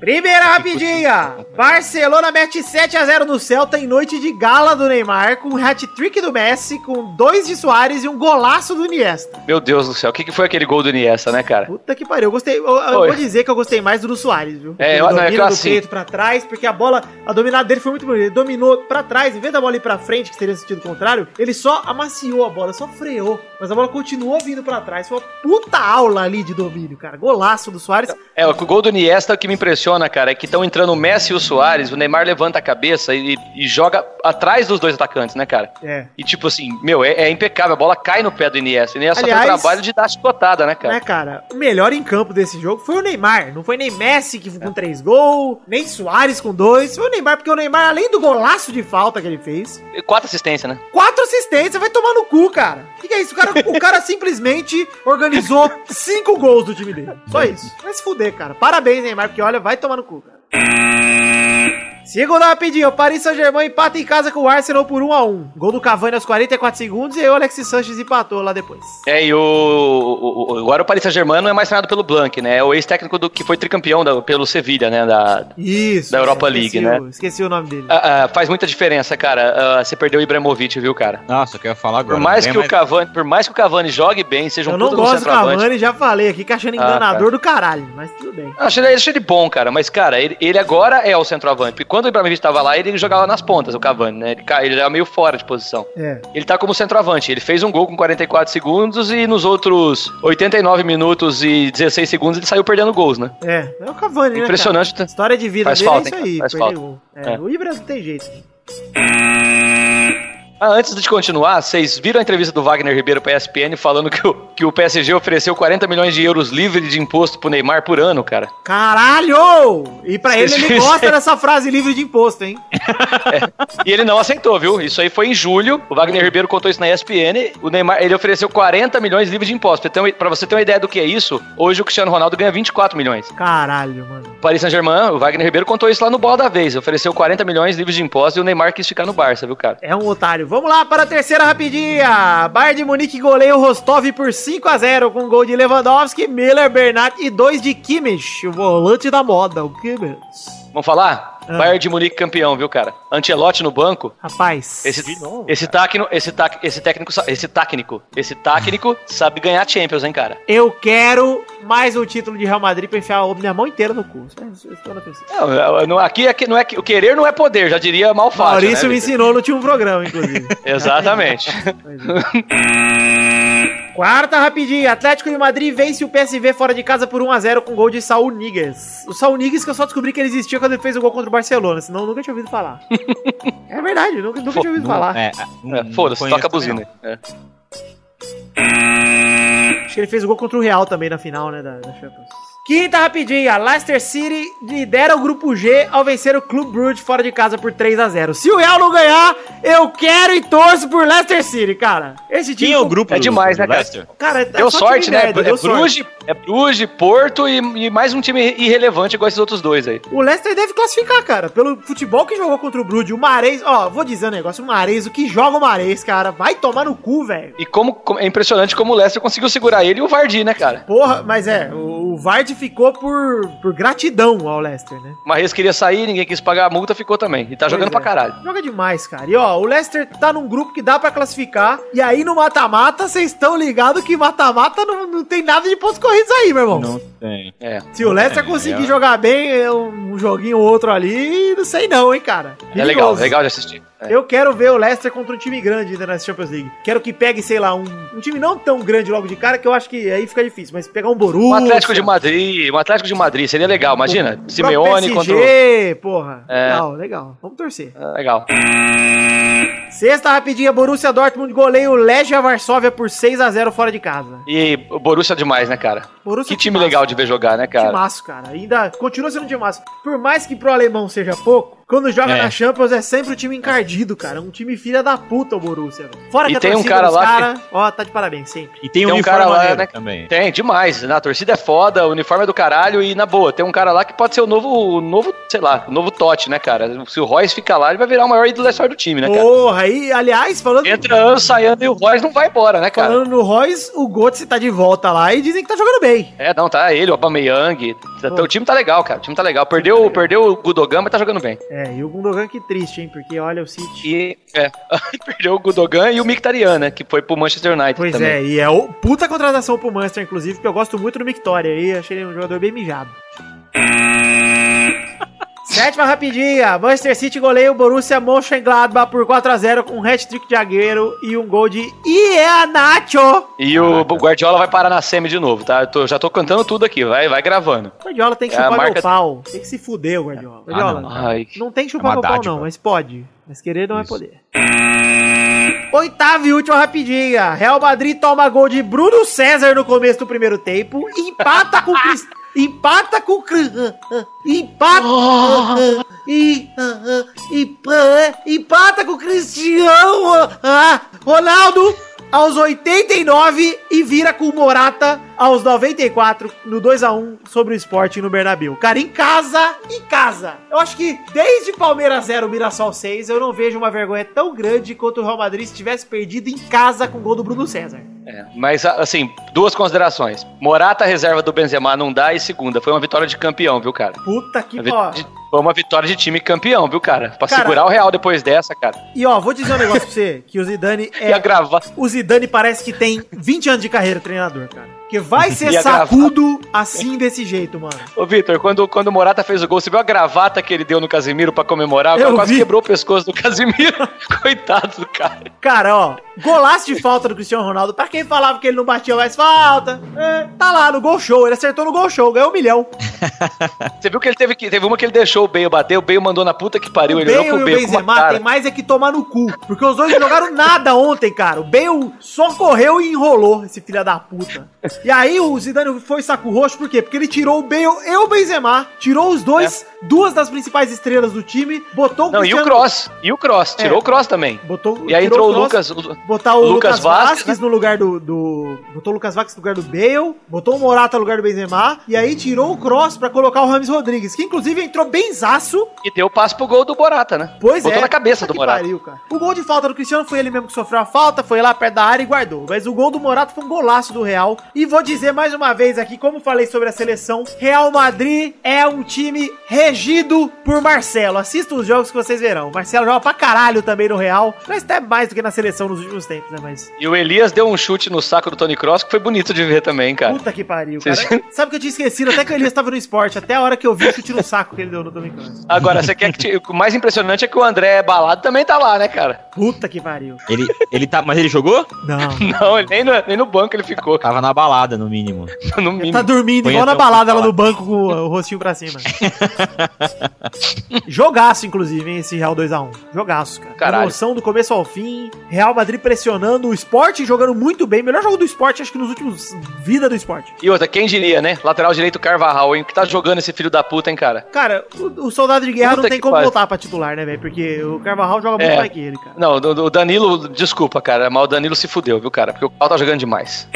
Primeira rapidinha! Barcelona mete 7x0 no Celta em noite de gala do Neymar, com um hat-trick do Messi, com dois de Soares e um golaço do Iniesta. Meu Deus do céu, o que, que foi aquele gol do Iniesta, né, cara? Puta que pariu, eu gostei. Eu, eu vou dizer que eu gostei mais do do Soares, viu? É, Ele eu- não, é domina que do assim- peito pra trás, porque a bola, a dominada dele foi muito bonita. Ele dominou pra trás, em vez da bola ir pra frente, que seria no sentido contrário, ele só amaciou a bola, só freou. Mas a bola continuou vindo pra trás. Foi uma puta aula ali de domínio, cara. Golaço do Soares. É, o gol do Iniesta o que me impressiona, cara, é que estão entrando o Messi e o Soares, o Neymar levanta a cabeça e, e joga atrás dos dois atacantes, né, cara? É. E tipo assim, meu, é, é impecável, a bola cai no pé do Iniesta. O Iniesta Aliás- tem o trabalho de dar chicotada, né, cara? Né, cara? O melhor em campo desse jogo foi o Neymar. Não foi nem Messi que com três gols, nem Soares com dois. Foi o Neymar, porque o Neymar, além do golaço de falta que ele fez, E Quatro assistências, né? quatro assistências, vai tomar no cu, cara. O que, que é isso? O cara, o cara simplesmente organizou (laughs) cinco gols do time dele. Só isso. Vai se fuder, cara. Parabéns, Neymar, porque olha, vai tomar no cu, cara. Segunda rapidinho, o Paris Saint-Germain empata em casa com o Arsenal por 1x1. Gol do Cavani aos 44 segundos e aí o Alexis Sanches empatou lá depois. É, e o, o- o- agora o Paris Saint-Germain não é mais treinado pelo Blanc, né? É o ex-técnico do que foi tricampeão da- pelo Sevilha, né? Da, Isso. Da Europa esqueci League, né? Esqueci o nome dele. Ah, ah, faz muita diferença, cara. Ah, você perdeu o Ibrahimovic, viu, cara? Nossa, eu quero falar agora. Por mais, Não que o Cavani, por mais que o Cavani jogue bem, seja um Eu não puta no gosto do. Cavani, já falei aqui, que achando Ah, enganador do caralho, mas tudo bem. Eu achei, ele- achei ele bom, cara, mas, cara, ele, ele agora é o centroavante. Porque quando o Ibrahimovic tava lá, ele jogava nas pontas, o Cavani, né? Ele, ele era meio fora de posição. É. Ele tá como centroavante. Ele fez um gol com 44 segundos e nos outros 89 minutos e 16 segundos ele saiu perdendo gols, né? É, é o Cavani, né? Impressionante. cara? História de vida Faz dele falta, é isso aí? Faz falta. É, É. O Ibra não tem jeito. Ah, antes de continuar, vocês viram a entrevista do Wagner Ribeiro pra ESPN falando que o, que o PSG ofereceu 40 milhões de euros livre de imposto pro Neymar por ano, cara? Caralho! E pra ele, ele (laughs) gosta dessa frase livre de imposto, hein? (laughs) E ele não aceitou, viu? Isso aí foi em julho. O Wagner Ribeiro contou isso na ESPN. O Neymar, ele ofereceu 40 milhões livres de imposto. Uma- pra você ter uma ideia do que é isso, hoje o Cristiano Ronaldo ganha 24 milhões. Caralho, mano. Paris Saint-Germain, o Wagner Ribeiro contou isso lá no Bola da Vez. Ofereceu 40 milhões livres de imposto e o Neymar quis ficar no Barça, viu, cara? É um otário. Vamos lá para a terceira rapidinha. Bayern de Munique goleia o Rostov por 5 a 0 com gol de Lewandowski, Miller, Bernat e dois de Kimmich, o volante da moda, o Kimmich. Vamos falar? Ah. Bayern de Munique campeão, viu, cara? Ancelotti no banco. Rapaz. Esse, esse, táquino, esse, tac, esse técnico, esse técnico, esse técnico sabe ganhar Champions, hein, cara? Eu quero mais um título de Real Madrid pra enfiar a minha mão inteira no cu. Na terceira. Não, não, aqui, aqui não é que- o querer não é poder, já diria Malfátio. Maurício né, me ensinou no último programa, inclusive. (laughs) Exatamente. (laughs) Quarta rapidinha. Atlético de Madrid vence o PSV fora de casa por 1x0 com gol de Saul Niguez. O Saul Niguez que eu só descobri que ele existia quando ele fez o gol contra o Barcelona, senão eu nunca tinha ouvido falar. (laughs) é verdade, eu nunca, nunca tinha ouvido falar. É, É, Foda-se, toca a buzina. É. Acho que ele fez o gol contra o Real também na final, né, da, da Champions. Quinta rapidinha, Leicester City lidera o grupo G ao vencer o Clube Brugge fora de casa por 3 a 0 Se o Real não ganhar, eu quero e torço por Leicester City, cara. Esse time... Quem é o grupo É demais, né, cara? Leicester? Cara, é Deu só sorte, time né? merda, é, deu sorte. Bruges, é Bruges, Porto e, e mais um time irrelevante igual esses outros dois aí. O Leicester deve classificar, cara. Pelo futebol que jogou contra o Brugge, o Mares... Ó, vou dizer um negócio, o Mares, o que joga o Mares, cara, vai tomar no cu, velho. E como, é impressionante como o Leicester conseguiu segurar ele e o Vardy, né, cara? Porra, mas é, o, o Vard ficou por, por gratidão ao Leicester, né? O Marres queria sair, ninguém quis pagar a multa, ficou também. E tá jogando Pois pra é. caralho. Joga demais, cara. E ó, o Leicester tá num grupo que dá pra classificar. E aí no mata-mata, vocês estão ligados que mata-mata não, não tem nada de pontos corridos aí, meu irmão. Não tem. É. Se o Leicester É, conseguir é. jogar bem, um, joguinho ou outro ali, não sei não, hein, cara. É legal, Perigoso. legal de assistir. É. Eu quero ver o Leicester contra um time grande ainda na Champions League. Quero que pegue, sei lá, um, um time não tão grande logo de cara, que eu acho que aí fica difícil. Mas pegar um Borussia... Um Atlético de Madrid, um Atlético de Madrid, seria legal, imagina. próprio Simeone contra o... PSG, porra. É. Legal, legal. Vamos torcer. É, legal. Sexta rapidinha, Borussia Dortmund goleia o Legia Varsóvia por 6 a 0 fora de casa. E o Borussia é demais, né, cara? Borussia Que time legal de ver jogar, né, cara? Timaço, cara. Ainda continua sendo timaço. Por mais que pro alemão seja pouco, Quando joga É. na Champions é sempre o time encardido, cara. Um time filha da puta, o Borussia. velho. Fora E que a tem um torcida cara dos lá cara, Ó, tá de parabéns, sempre. E tem, Tem um um cara lá, né? também. Tem, demais. né? A torcida é foda, o uniforme é do caralho e na boa, tem um cara lá que pode ser o novo, o novo, sei lá, o novo Totti, né, cara? Se o Royce fica lá, ele vai virar o maior ídolo da história do time, né, cara? Porra, aí, aliás, falando, Entra ano, sai ano e o Royce não vai embora, né, cara? falando no Royce, o Götze tá de volta lá e dizem que tá jogando bem. É, não, tá ele, o Aubameyang, o time tá legal, cara, o time tá legal. Perdeu, perdeu o Gudogan, mas tá jogando bem. É, e o Gundogan que triste, hein? Porque olha o City. E, é, (laughs) perdeu o Gudogan e o Mkhitaryan, né, que foi pro Manchester United Pois também. é, e é o puta contratação pro Manchester, inclusive, porque eu gosto muito do Mictória aí, achei ele um jogador bem mijado. Sétima rapidinha, Manchester City goleia o Borussia Mönchengladbach por 4x0 com um hat-trick de zagueiro e um gol de Iheanacho. E o Guardiola vai parar na semi de novo, tá? Eu tô- já tô cantando tudo aqui, vai, vai gravando. O Guardiola tem que É chupar marca- meu pau, tem que se fuder o Guardiola. Guardiola, não. Ai, Não tem que chupar É meu pau, não, mas pode. Mas querer não é Isso. poder. Oitava e última rapidinha. Real Madrid toma gol de Bruno César no começo do primeiro tempo. Empata com o Cris- Empata com o Cri- Empata. E, empa- empata com o Cristiano. Ah, Ronaldo aos 89 e vira com o Morata aos 94 no 2x1 sobre o esporte no Bernabéu. Cara, em casa, em casa. Eu acho que desde Palmeiras 0, Mirassol 6, eu não vejo uma vergonha tão grande quanto o Real Madrid se tivesse perdido em casa com o gol do Bruno César. É, mas assim, duas considerações. Morata, reserva do Benzema, não dá. E segunda, foi uma vitória de campeão, viu, cara? Puta que pariu. Foi uma vitória de time campeão, viu, cara? Pra Cara- segurar o Real depois dessa, cara. E ó, vou dizer um negócio pra você, que o Zidane (laughs) é... gravar. O Zidane parece que tem 20 anos de carreira treinador, cara. Porque vai (laughs) ser sacudo assim desse jeito, mano. Ô, Vitor, quando, quando o Morata fez o gol, você viu a gravata que ele deu no Casimiro pra comemorar? Eu quase vi. quebrou o pescoço do Casimiro. (laughs) Coitado do cara. Cara, ó, golaço de falta do Cristiano Ronaldo. Pra quem falava que ele não batia mais falta, é, tá lá no gol show. Ele acertou no gol show, ganhou um milhão. Você viu que ele teve que. Teve uma que ele deixou o Bale bater, o Bale mandou na puta que pariu. o ele Bale olhou o pro Bale Benzema tem mais é que tomar no cu. Porque os dois não jogaram nada ontem, cara. O Bale só correu e enrolou, esse filho da puta. E aí o Zidane foi saco roxo, por quê? Porque ele tirou o Bale e o Benzema. Tirou os dois, duas das principais estrelas do time, botou o Não, e o Cross. E o Cross. Tirou o Cross também. Botou, E aí entrou o Lucas. Botar o Lucas Lucas, Vasquez, Vasquez, no lugar do, do- Botou o Lucas Vasquez no lugar do Bale. Botou o Morata no lugar do Benzema. E aí tirou o Cross pra colocar o Rames Rodrigues, que inclusive entrou benzaço. E deu o passe pro gol do Borata, né? Pois Botou é. na cabeça do Morata. pariu. O gol de falta do Cristiano foi ele mesmo que sofreu a falta, foi lá perto da área e guardou. Mas o gol do Morata foi um golaço do Real. E vou dizer mais uma vez aqui, como falei sobre a seleção, Real Madrid é um time regido por Marcelo. Assista os jogos que vocês verão. O Marcelo joga pra caralho também no Real, mas até mais do que na seleção nos últimos tempos, né? Mas E o Elias deu um chute no saco do Tony Cross que foi bonito de ver também, cara. puta que pariu, Vocês- cara. Sabe que eu tinha esquecido até que o Elias tava no esporte, até a hora que eu vi o chute no saco que ele deu no Tony Kroos. Agora, você quer que. te- O mais impressionante é que o André Balado também tá lá, né, cara? Puta que pariu. Ele, ele tá. Mas ele jogou? Não. (laughs) Não, ele nem no, nem no banco ele ficou. Tava na balada, no mínimo. (laughs) No mínimo. Tá dormindo Põe igual na balada lá no banco com o, rostinho pra cima. (laughs) Jogaço, inclusive, hein, esse Real 2x1. Jogaço, cara. Caralho. Emoção do começo ao fim. Real Madrid pressionando o esporte jogando muito bem. Melhor jogo do esporte, acho que nos últimos. Vida do esporte. E outra, quem diria, né? Lateral direito Carvajal, hein? Que tá jogando esse filho da puta, hein, cara? Cara, o, o soldado de guerra Puta não tem como pariu. voltar pra titular, né, velho? Porque o Carvajal joga muito É. mais que ele, cara. Não, o o Danilo, desculpa, cara, mas o Danilo se fudeu, viu, cara? Porque o pau tá jogando demais.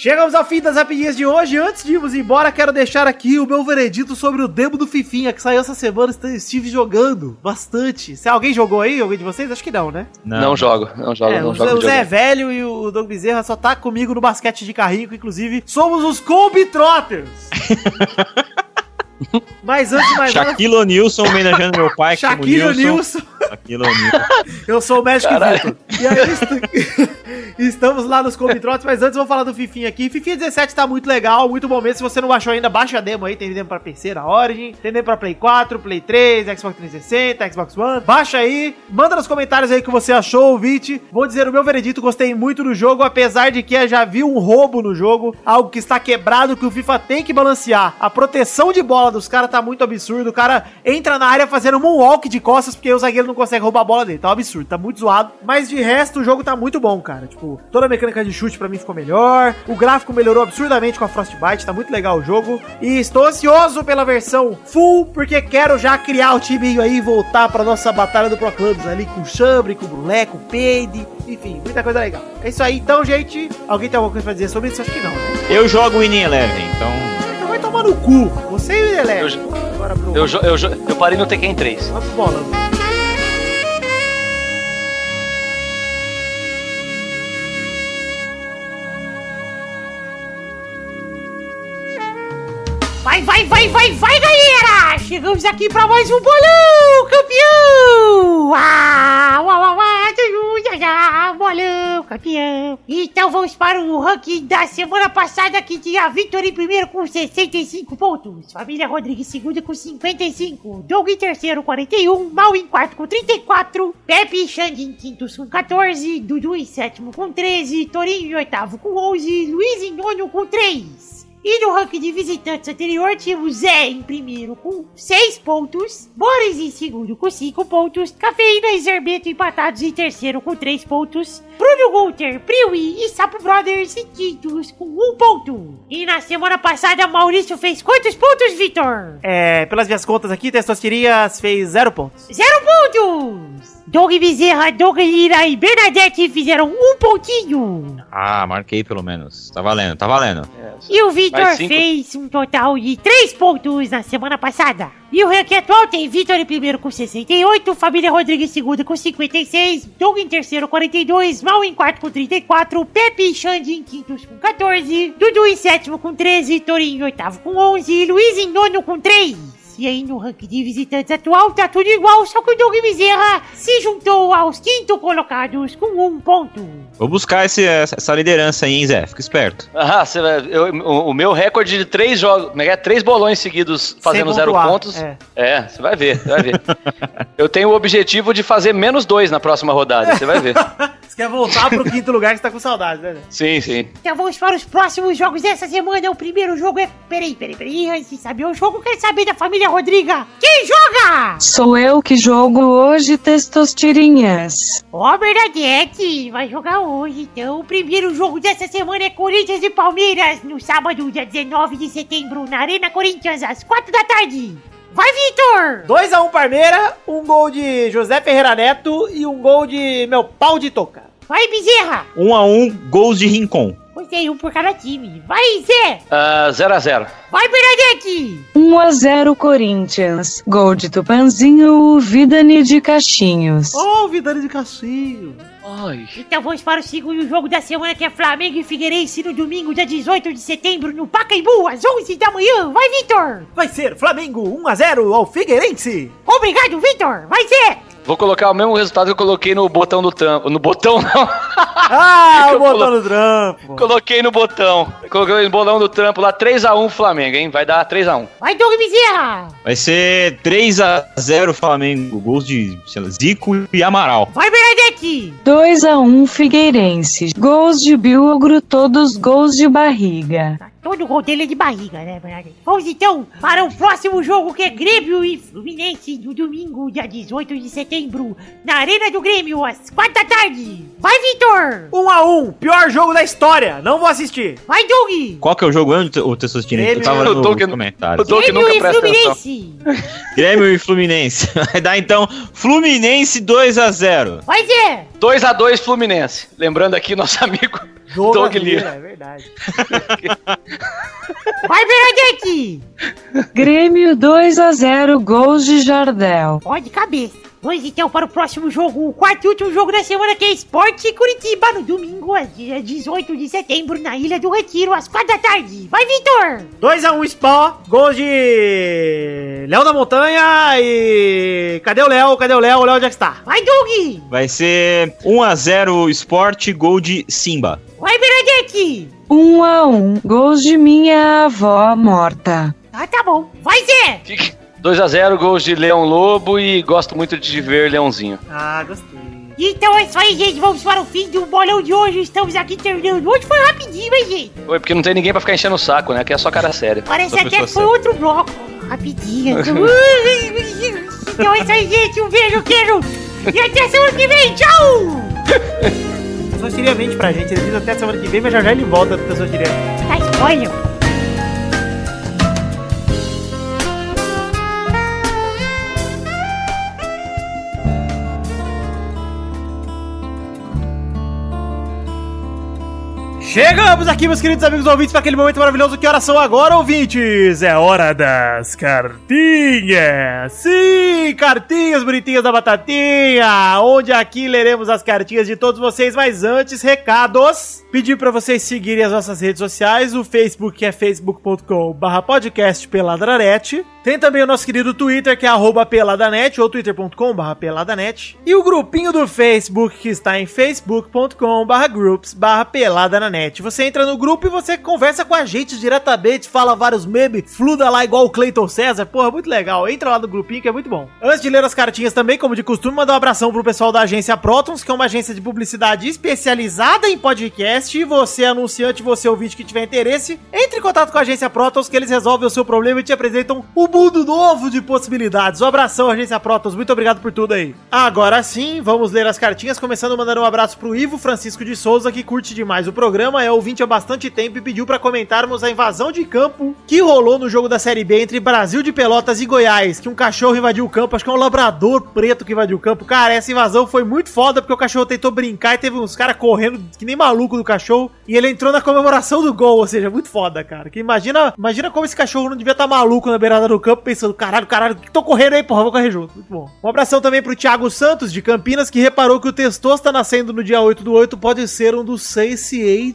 Chegamos ao fim das rapidinhas de hoje. Antes de irmos embora, quero deixar aqui o meu veredito sobre o demo do Fifinha, que saiu essa semana. Estive jogando bastante. Se alguém jogou aí, alguém de vocês? Acho que não, né? Não, jogo, não jogo, É, não o, jogo. Zé, o Zé é velho e o Doug Bezerra só tá comigo no basquete de carrinho, que inclusive somos os Kobe Trotters. (laughs) Mas antes de mais nada, Shaquille O'Nealson homenageando meu pai. (laughs) Shaquille O'Nealson. Shaquille O'Neal. Eu sou o Magic. Vitor. E aí, est- (laughs) estamos lá nos Kobe Trotters, mas antes vou falar do Fifinha aqui. Fifinha 17 tá muito legal, muito bom mesmo. Se você não baixou ainda, baixa a demo aí. Tem demo pra PC na Origin, tem demo pra Play 4, Play 3, Xbox 360, Xbox One. Baixa aí, manda nos comentários aí o que você achou, ouvinte. Vou dizer o meu veredito, gostei muito do jogo, apesar de que eu já vi um roubo no jogo, algo que está quebrado, que o FIFA tem que balancear. A proteção de bola dos caras tá muito absurdo. O cara entra na área fazendo moonwalk de costas, porque o zagueiro não consegue roubar a bola dele. Tá um absurdo, tá muito zoado. Mas de resto, o jogo tá muito bom, cara. Tipo, toda a mecânica de chute pra mim ficou melhor. O gráfico melhorou absurdamente com a Frostbite, tá muito legal o jogo. E estou ansioso pela versão full, porque quero já criar o time aí e voltar pra nossa batalha do Pro Clubs ali com o Chambre, com o Brulé, com o Peide. Enfim, muita coisa legal. É isso aí, então, gente. Alguém tem alguma coisa pra dizer sobre isso? Acho que não, né? Eu jogo Winning Eleven, então. Então vai tomar no cu. Você e o Elé. Eu- Agora pro. Eu, eu, eu parei no Tekken 3. Vamos pro bola. Vai, vai, vai, vai, vai, galera! Chegamos aqui pra mais um bolão, campeão! Ah, uau, uau, uau, bolão, campeão! Então vamos para o ranking da semana passada que tinha Victor em primeiro com 65 pontos, Família Rodrigues em segundo com 55, Doug em terceiro 41, Mal em quarto com 34, Pepe e Xande em quinto com 14, Dudu em sétimo com 13, Torinho em oitavo com 11, Luiz em nono com 3. E no ranking de visitantes anterior, tínhamos Zé em primeiro com 6 pontos, Boris em segundo com 5 pontos, Cafeína e Zerbeto empatados em terceiro com 3 pontos, Bruno Gunter, Priwi e Sapo Brothers em quintos com 1 ponto. E na semana passada, Maurício fez quantos pontos, Vitor? É, pelas minhas contas aqui, Testostirias fez zero pontos. Zero pontos! Doug Bezerra, Doug Lira e Bernadette fizeram um pontinho. Ah, marquei pelo menos. Tá valendo, tá valendo. E o cinco. fez um total de 3 pontos na semana passada. E o ranking atual tem Vitor em primeiro com 68, Família Rodrigues em segundo com 56, Doug em terceiro 42, Mal em quarto com 34, Pepe e Xande em quintos com 14, Dudu em sétimo com 13, Torinho em oitavo com 11 e Luiz em nono com 3. E aí no ranking de visitantes atual tá tudo igual, só que o Doug Bezerra se juntou aos quinto colocados com um ponto. Vou buscar esse, essa liderança aí, hein, Zé? Fica esperto. Ah, você vai, eu- o, o meu recorde de três jogos, como é que é? três bolões seguidos fazendo zero pontos. é. É, você vai ver, você vai ver. (laughs) eu tenho o objetivo de fazer menos dois na próxima rodada, você vai ver. (laughs) Quer voltar pro quinto lugar que você tá com saudade, né? Sim, sim. Então vamos para os próximos jogos dessa semana. O primeiro jogo é. Peraí, peraí, peraí. Antes de saber o jogo, quero saber da família Rodriga. Quem joga? Sou eu que jogo hoje, Testostirinhas. Ó, Bernadette, vai jogar hoje. Então, o primeiro jogo dessa semana é Corinthians e Palmeiras, no sábado, dia 19 de setembro, na Arena Corinthians, às 4 da tarde. Vai, Vitor! 2x1 Parmeira, um gol de José Ferreira Neto e um gol de meu pau de toca. Vai, Bezerra! Um a um, gols de Rincon. Gostei, um por cada time. Vai, Zé! Ah, zero a zero. Vai, Bernadette! 1 a 0 Corinthians. Gol de Tupanzinho, Vidani de Caixinhos. Ô, oh, Vidani de Cassinho. Ai. Então vamos para o segundo jogo da semana que é Flamengo e Figueirense no domingo, dia 18 de setembro, no Pacaembu, às 11 da manhã. Vai, Vitor! Vai ser Flamengo 1x0 ao Figueirense. Obrigado, Vitor! Vai ser! Vou colocar o mesmo resultado que eu coloquei no botão do tampo. No botão não. (laughs) Ah, (laughs) o botão colo- do trampo. coloquei no botão. Coloquei no bolão do trampo lá 3x1 Flamengo, hein? Vai dar 3x1. Vai, Doug Bezerra! Vai ser 3 a 0 Flamengo. Gols de sei lá, Zico e Amaral. Vai, Bernadette! 2 a 1 Figueirense. Gols de Bilogro, todos gols de barriga. Todo gol dele é de barriga, né, Bernadette? Vamos então para o próximo jogo que é Grêmio e Fluminense no domingo, dia 18 de setembro, na Arena do Grêmio, às 4 da tarde. Vai, Vitor! 1x1, pior jogo da história. Não vou assistir. Vai, Doug! Qual que é o jogo antes, o? Eu Grêmio. tava Eu no tô que- comentário. Doug Grêmio nunca e. Fluminense! Grêmio e Fluminense. (laughs) Vai dar então Fluminense 2 a 0 Vai, Zé! 2x2 Fluminense. Lembrando aqui nosso (laughs) amigo Jogo Doug Lira, Lira. é verdade. (laughs) Vai, Bernadette! Grêmio 2 a 0 gols de Jardel. Ó, de cabeça. Vamos então para o próximo jogo, o quarto e último jogo da semana, que é Esporte Curitiba, no domingo, dia 18 de setembro, na Ilha do Retiro, às 4 da tarde. Vai, Vitor! 2x1 Spa, gol de Léo da Montanha e... Cadê o Léo? Cadê o Léo? O Léo onde é que está? Vai, Doug! Vai ser 1 a 0 Sport, gol de Simba. Vai, Bernadette! 1 a 1 gols de minha avó morta. Ah, tá bom. Vai, Zé! 2x0, gols de Leão Lobo e gosto muito de ver Leãozinho. Ah, gostei. Então é isso aí, gente. Vamos para o fim do bolão de hoje. Estamos aqui terminando. Hoje foi rapidinho, hein, gente? Foi porque não tem ninguém pra ficar enchendo o saco, né? Que é só cara séria. Parece até que foi outro bloco. Rapidinho. (laughs) então é isso aí, gente. Um beijo, queijo. E até semana que vem, tchau! Só seria mente pra gente. Ele diz até semana que vem, mas já já ele volta pro pessoa direto. Tá spoiler. Chegamos aqui, meus queridos amigos ouvintes, para aquele momento maravilhoso. Que horas são agora, ouvintes? É hora das cartinhas! Sim, cartinhas bonitinhas da Batatinha! Onde aqui leremos as cartinhas de todos vocês, mas antes, recados. Pedir para vocês seguirem as nossas redes sociais. O Facebook é facebook.com/barra podcast. Tem também o nosso querido Twitter, que é arroba peladanet, ou twitter.com/barra peladanet. E o grupinho do Facebook, que está em facebook.com/barra groups/barra peladanet. Você entra no grupo e você conversa com a gente diretamente, fala vários memes, fluda lá igual o Cleiton César. Porra, muito legal. Entra lá no grupinho que é muito bom. Antes de ler as cartinhas também, como de costume, mandar um abração pro pessoal da agência Protons, que é uma agência de publicidade especializada em podcast. E você, anunciante, você ouvinte que tiver interesse, entre em contato com a agência Protons, que eles resolvem o seu problema e te apresentam um mundo novo de possibilidades. Um abração, agência Protons. Muito obrigado por tudo aí. Agora sim, vamos ler as cartinhas, começando mandando um abraço pro Ivo Francisco de Souza, que curte demais o programa, é ouvinte há bastante tempo e pediu para comentarmos a invasão de campo que rolou no jogo da Série B entre Brasil de Pelotas e Goiás, que um cachorro invadiu o campo, acho que é um labrador preto que invadiu o campo. Cara, essa invasão foi muito foda porque o cachorro tentou brincar e teve uns caras correndo que nem maluco do cachorro e ele entrou na comemoração do gol, ou seja, muito foda, cara. Que imagina, imagina como esse cachorro não devia estar tá maluco na beirada do campo pensando, caralho, caralho, tô correndo aí, porra, vou correr junto. Muito bom. Um abração também pro Thiago Santos de Campinas que reparou que o Testosta nascendo no dia 8 do 8 pode ser um dos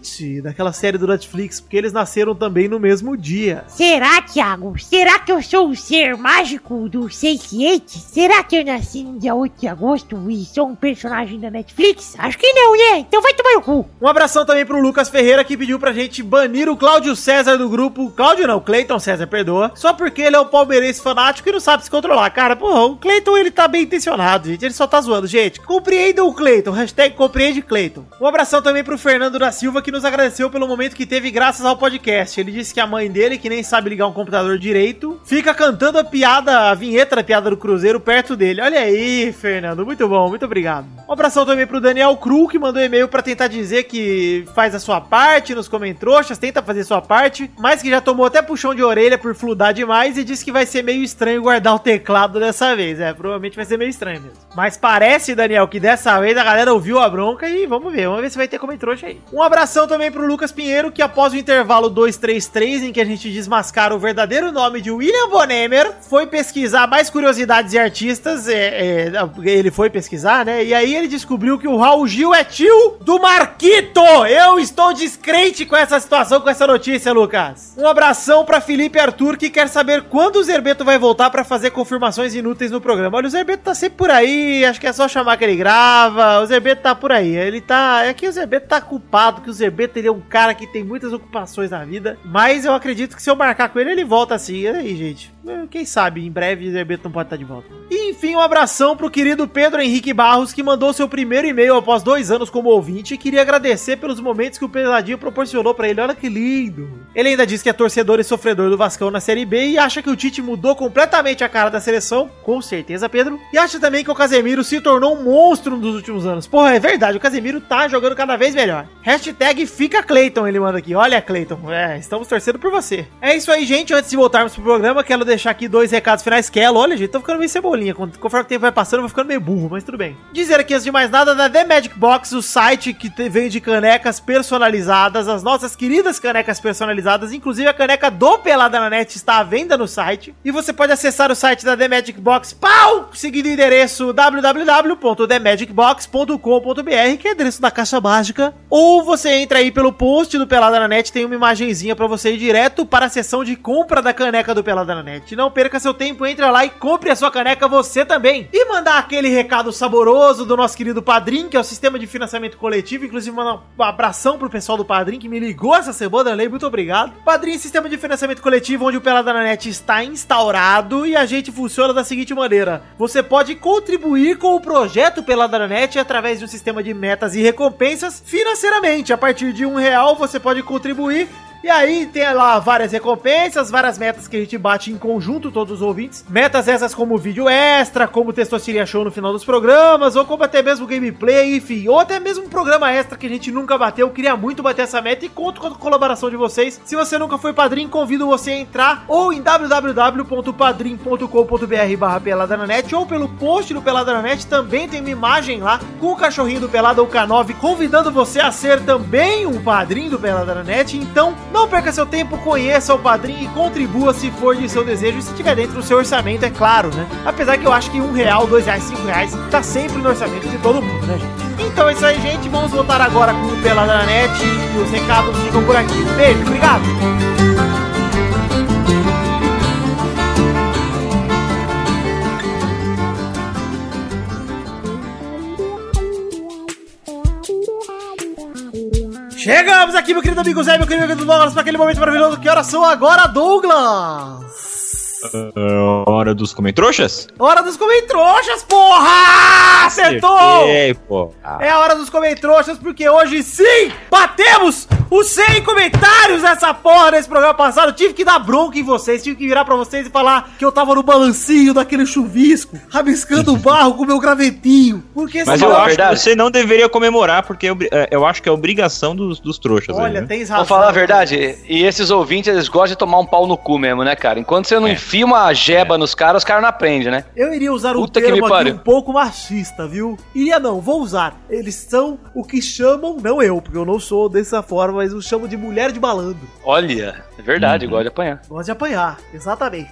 Sense8 daquela série do Netflix, porque eles nasceram também no mesmo dia. Será, Thiago? Será que eu sou o ser mágico do Sense8? Será que eu nasci no dia 8 de agosto e sou um personagem da Netflix? Acho que não, né? Então vai tomar no cu. Um abração também pro Lucas Ferreira que pediu pra gente banir o Cláudio César do grupo. Cláudio não, Cleiton César, perdoa. Só porque ele é um palmeirense fanático e não sabe se controlar. Cara, porra, o Cleiton ele tá bem intencionado, gente. Ele só tá zoando. Gente, compreendam o Cleiton. Hashtag compreende Cleiton. Um abração também pro Fernando da Silva que nos agradeceu pelo momento que teve graças ao podcast. Ele disse que a mãe dele, que nem sabe ligar um computador direito, fica cantando a piada, a vinheta da piada do Cruzeiro perto dele. Olha aí, Fernando. Muito bom, muito obrigado. Um abração também pro Daniel Cru, que mandou e-mail para tentar dizer que faz a sua parte nos comentroxas, tenta fazer sua parte, mas que já tomou até puxão de orelha por fludar demais e disse que vai ser meio estranho guardar o teclado dessa vez. É, provavelmente vai ser meio estranho mesmo. Mas parece, Daniel, que dessa vez a galera ouviu a bronca e vamos ver, vamos ver se vai ter comentroxa aí. Um abração também pro Lucas Pinheiro, que após o intervalo 233, em que a gente desmascara o verdadeiro nome de William Bonnemer, foi pesquisar mais curiosidades e artistas. É, é, ele foi pesquisar, né? E aí ele descobriu que o Raul Gil é tio do Marquito! Eu estou descrente com essa situação, com essa notícia, Lucas. Um abração pra Felipe Arthur, que quer saber quando o Zerbeto vai voltar para fazer confirmações inúteis no programa. Olha, o Zerbeto tá sempre por aí, acho que é só chamar que ele grava. O Zerbeto tá por aí. Ele tá. É que o Zerbeto tá culpado, que o Zerbeto ele é um cara que tem muitas ocupações na vida. Mas eu acredito que se eu marcar com ele, ele volta assim. E aí, gente? Quem sabe, em breve o Zerbeto não pode estar de volta. E enfim, um abração pro querido Pedro Henrique Barros, que mandou seu primeiro e-mail após dois anos como ouvinte e queria agradecer pelos momentos que o Pesadinho proporcionou para ele. Olha que lindo. Ele ainda diz que é torcedor e sofredor do Vascão na Série B e acha que o Tite mudou completamente a cara da seleção. Com certeza, Pedro. E acha também que o Casemiro se tornou um monstro nos últimos anos. Porra, é verdade, o Casemiro tá jogando cada vez melhor. Hashtag fica Cleiton, ele manda aqui. Olha, Cleiton, é, estamos torcendo por você. É isso aí, gente. Antes de voltarmos pro programa, quero deixar aqui dois recados finais. Quero, olha, gente, tô ficando meio cebolinha. Conforme o tempo vai passando, eu vou ficando meio burro, mas tudo bem. Dizer aqui, antes de mais nada, da The Magic Box, o site que vende canecas personalizadas, as nossas queridas canecas personalizadas, inclusive a caneca do Pelada na Net está à venda no site. E você pode acessar o site da The Magic Box, pau, seguindo o endereço www.themagicbox.com.br, que é o endereço da caixa mágica. Ou você entra aí pelo post do Pelada na Net, tem uma imagenzinha pra você ir direto para a seção de compra da caneca do Pelada na Net. Não perca seu tempo, entra lá e compre a sua caneca você também. E mandar aquele recado saboroso do nosso querido Padrim, que é o sistema de financiamento coletivo. Inclusive, mandar um abração pro pessoal do Padrim que me ligou essa semana, Lei, muito obrigado. Padrim, sistema de financiamento coletivo onde o Pelada na Net está instaurado e a gente funciona da seguinte maneira: você pode contribuir com o projeto Pelada na Net através de um sistema de metas e recompensas financeiramente. A partir de um real você pode contribuir E aí tem lá várias recompensas, várias metas que a gente bate em conjunto, todos os ouvintes. Metas essas como vídeo extra, como Testosteria Show no final dos programas, ou como até mesmo gameplay, enfim. Ou até mesmo um programa extra que a gente nunca bateu. Eu queria muito bater essa meta e conto com a colaboração de vocês. Se você nunca foi padrinho, convido você a entrar ou em www.padrim.com.br barra Peladananet ou pelo post do Peladananet também tem uma imagem lá com o cachorrinho do Pelada ou K9 convidando você a ser também um padrinho do Peladananet. Então não perca seu tempo, conheça o padrinho e contribua se for de seu desejo e se tiver dentro do seu orçamento, é claro, né? Apesar que eu acho que um real, dois reais, cinco reais tá sempre no orçamento de todo mundo, né, gente? Então é isso aí, gente. Vamos voltar agora com o Peladananet e os recados ficam por aqui. Beijo, obrigado! Chegamos aqui, meu querido amigo Zé, meu querido amigo Douglas, para aquele momento maravilhoso. Que horas são agora, Douglas? É hora dos comentrouxas? Hora dos comentroxas, porra! Acertou! Acertei. Ah, É a hora dos comentroxas, porque hoje sim batemos os 100 comentários dessa porra nesse programa passado. Tive que dar bronca em vocês, tive que virar pra vocês e falar que eu tava no balancinho daquele chuvisco, rabiscando o barro com o meu gravetinho. Porque Mas senão- eu acho verdade? que você não deveria comemorar, porque eu, é, eu acho que é obrigação dos, dos trouxas. aí, Olha, né? tens razão. Vamos falar a verdade, e esses ouvintes, eles gostam de tomar um pau no cu mesmo, né, cara? Enquanto você não É. enfia uma jeba nos caras, os caras não aprendem, né? Eu iria usar um Puta que termo aqui um pouco machista, viu? Iria não, vou usar. Eles são o que chamam, não eu, porque eu não sou dessa forma, mas eu chamo de mulher de malandro. Olha, é verdade, gosta de apanhar. Gosta de apanhar, exatamente.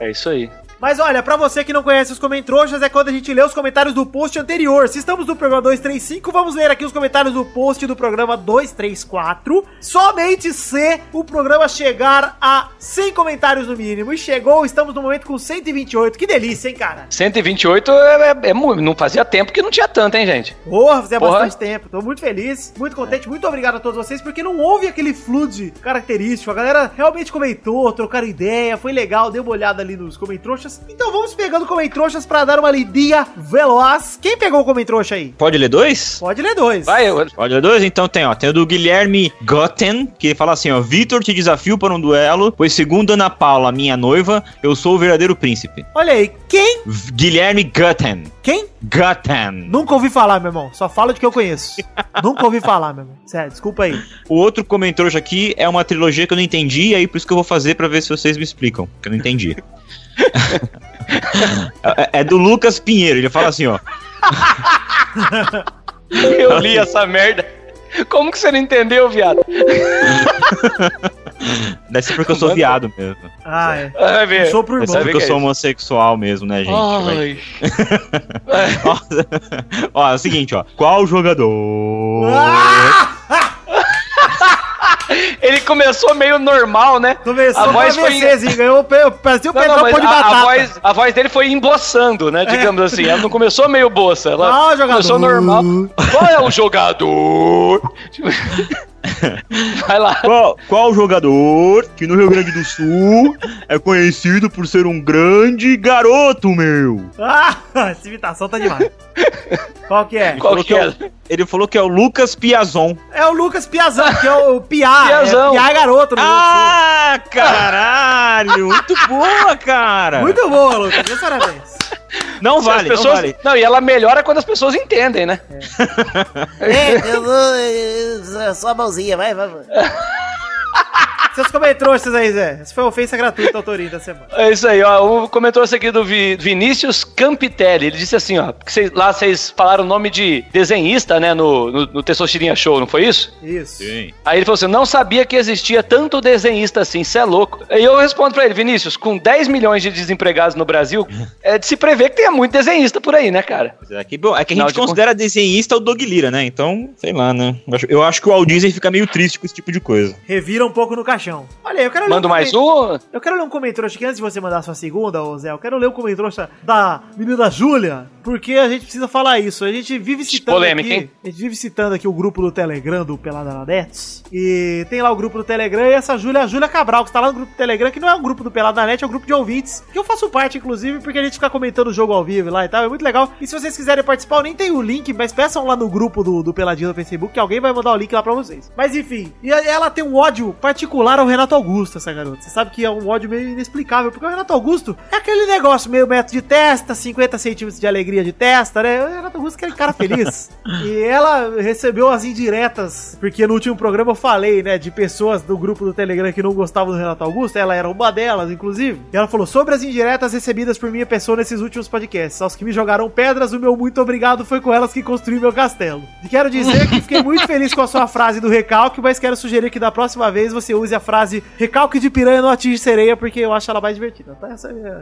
É isso aí. Mas olha, pra você que não conhece os comentroxas, é quando a gente lê os comentários do post anterior. Se estamos no programa 235, vamos ler aqui os comentários do post do programa 234. Somente se o programa chegar a 100 comentários no mínimo. E chegou, estamos no momento com 128. Que delícia, hein, cara? 128 é, é, é não fazia tempo que não tinha tanto, hein, gente? Porra, fazia Porra. bastante tempo. Tô muito feliz, muito contente, muito obrigado a todos vocês, porque não houve aquele flood característico. A galera realmente comentou, trocaram ideia, foi legal, deu uma olhada ali nos comentroxas. Então vamos pegando comentroxas pra dar uma lidinha veloz. Quem pegou o comentrouxa aí? Pode ler dois? Pode ler dois. Vai, eu- Pode ler dois? Então tem, ó. Tem o do Guilherme Gotten, que fala assim, ó. Vitor, te desafio para um duelo, pois segundo Ana Paula, minha noiva, eu sou o verdadeiro príncipe. Olha aí, quem? Guilherme Gutten. Quem? Gutten. Nunca ouvi falar, meu irmão. Só falo de que eu conheço. (laughs) Nunca ouvi falar, meu irmão. Sério, desculpa aí. O outro comentário hoje aqui é uma trilogia que eu não entendi, e aí por isso que eu vou fazer pra ver se vocês me explicam, que eu não entendi. (laughs) é, é do Lucas Pinheiro, ele fala assim, ó. eu li essa merda. Como que você não entendeu, viado? Deve ser porque eu sou Manda. viado mesmo. Ah, é. Vai ver. Sou pro Deve irmão. ser porque eu sou homossexual mesmo, né, gente? Ai. (laughs) ó, (laughs) ó, é o seguinte, ó. Qual jogador... Ah! Ele começou meio normal, né? Começou A voz foi- ganhou parecia o pão de a, batata. a voz, a voz dele foi emboçando, né? Digamos assim. Ela não começou meio boça. Ela Ah, jogador. começou normal. (laughs) Qual é o jogador? (laughs) Vai lá. Qual, qual jogador que no Rio Grande do Sul é conhecido por ser um grande garoto, meu? Ah, essa imitação tá demais. Qual que é? Qual falou que que é? é o- Ele falou que é o Lucas Piazon. É o Lucas Piazão, que é o Piá. Piazão. É, Piá é garoto. no Ah, caralho! Muito boa, cara! Muito boa, Lucas. Parabéns. Não vale, pessoas, não vale. não, e ela melhora quando as pessoas entendem, né? É, eu vou. é, Só a mãozinha, vai, vai. vai. (laughs) Seus comentários aí, Zé. Essa foi a ofensa gratuita ao Torinho da semana. É isso aí, ó. O comentário esse aqui do Vi- Vinícius Campitelli. Ele disse assim, ó. Que cês- lá vocês falaram o nome de desenhista, né? No, no, no Testosterinha Show, não foi isso? Isso. Sim. Aí ele falou assim: não sabia que existia tanto desenhista assim, cê é louco. Aí eu respondo pra ele, Vinícius, com 10 milhões de desempregados no Brasil, (laughs) é de se prever que tenha muito desenhista por aí, né, cara? Pois É que, bom, é que a Não, gente de considera desenhista o Doug Lira, né? Então, sei lá, né? Eu acho, eu acho que o Walt Disney fica meio triste com esse tipo de coisa. Revira um pouco no caixão. Olha, eu quero ler Manda um mais um? Eu quero ler um comentário aqui antes de você mandar a sua segunda, ô Zé. Eu quero ler o comentário da menina Júlia. Porque a gente precisa falar isso. A gente vive citando Polêmica, aqui, hein? a gente vive citando aqui o grupo do Telegram do Pelada na. E tem lá o grupo do Telegram e essa Júlia, a Júlia Cabral, que está lá no grupo do Telegram, que não é um grupo do Pelada na Net, é um grupo de ouvintes, que eu faço parte, inclusive, porque a gente fica comentando o jogo ao vivo lá e tal, é muito legal. E se vocês quiserem participar, eu nem tenho o link, mas peçam lá no grupo do, do Peladinho no Facebook, que alguém vai mandar o link lá pra vocês. Mas enfim, e ela tem um ódio particular ao Renato Augusto, essa garota. Você sabe que é um ódio meio inexplicável, porque o Renato Augusto é aquele negócio meio metro de testa, 50 centímetros de alegria de testa, né? O Renato Augusto é aquele cara feliz. (laughs) e ela recebeu as indiretas, porque no último programa eu falei, né, de pessoas do grupo do Telegram que não gostavam do Renato Augusto, ela era uma delas, inclusive. E ela falou sobre as indiretas recebidas por minha pessoa nesses últimos podcasts. Aos que me jogaram pedras, o meu muito obrigado foi com elas que construí meu castelo. E quero dizer que fiquei muito feliz com a sua frase do recalque, mas quero sugerir que da próxima vez você use a frase recalque de piranha não atinge sereia, porque eu acho ela mais divertida. Tá? Essa é a minha,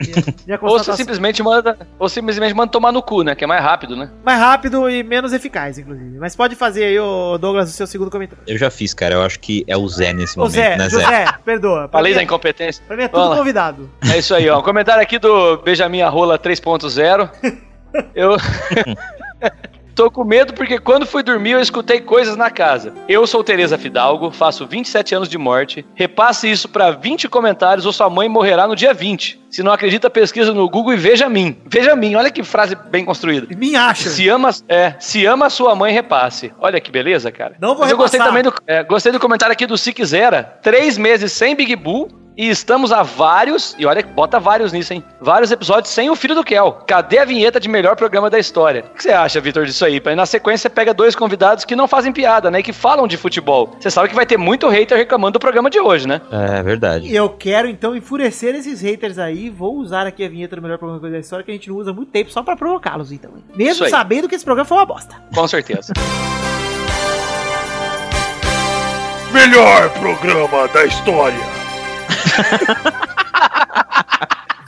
minha, (laughs) Ou simplesmente manda, ou simplesmente manda tomar no cu, né? Que é mais rápido, né? Mais rápido e menos eficaz, inclusive. Mas pode fazer aí, ô Douglas, o seu segundo comentário. Eu já fiz, cara. Eu acho que é o Zé nesse Ô momento, Zé, né, Zé? José, perdoa. Falei da é- incompetência. pra mim é tudo Vamos lá. convidado. É isso aí, ó. Um comentário aqui do Benjamin Arrola 3.0. (laughs) Eu. (laughs) Tô com medo porque quando fui dormir eu escutei coisas na casa. Eu sou Tereza Fidalgo, faço 27 anos de morte. Repasse isso pra 20 comentários ou sua mãe morrerá no dia 20. Se não acredita, pesquisa no Google e veja mim. Veja mim, olha que frase bem construída. Me acha. Se ama, é, se ama sua mãe, repasse. Olha que beleza, cara. Não vou Mas eu gostei repassar. também do, é, gostei do comentário aqui do Se Quisera. Três meses sem Big Bull e estamos a vários, e olha, bota vários nisso, hein? Vários episódios sem o filho do Kel. Cadê a vinheta de melhor programa da história? O que você acha, Vitor, disso aí? Na sequência você pega dois convidados que não fazem piada, né? E que falam de futebol. Você sabe que vai ter muito hater reclamando do programa de hoje, né? É verdade. E eu quero então enfurecer esses haters aí. Vou usar aqui a vinheta do melhor programa da história que a gente não usa há muito tempo só pra provocá-los, então. hein? Mesmo sabendo que esse programa foi uma bosta. Com certeza. (laughs) Melhor programa da história. (laughs)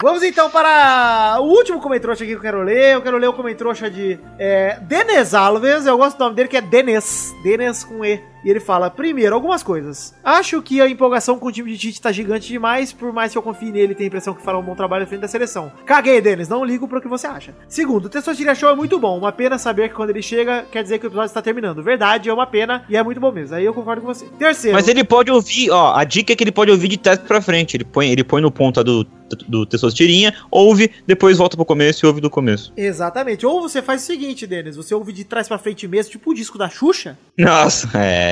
Vamos então para o último comentrouxa aqui que eu quero ler. Eu quero ler o comentrouxa de é, Denis Alves. Eu gosto do nome dele que é Denis. Denis com E. E ele fala, primeiro, algumas coisas. Acho que a empolgação com o time de Tite tá gigante demais, por mais que eu confie nele tenha a impressão que fará um bom trabalho à frente da seleção. Caguei, Denis, não ligo pro que você acha. Segundo, o Testosteria Show é muito bom. Uma pena saber que quando ele chega, quer dizer que o episódio está terminando. Verdade, é uma pena e é muito bom mesmo. Aí eu concordo com você. Terceiro. Mas ele pode ouvir, ó, a dica é que ele pode ouvir de teste pra frente. Ele põe, ele põe no ponta do, do Testosterinha, ouve, depois volta pro começo e ouve do começo. Exatamente. Ou você faz o seguinte, Denis, você ouve de trás pra frente mesmo, tipo o disco da Xuxa, Nossa, é.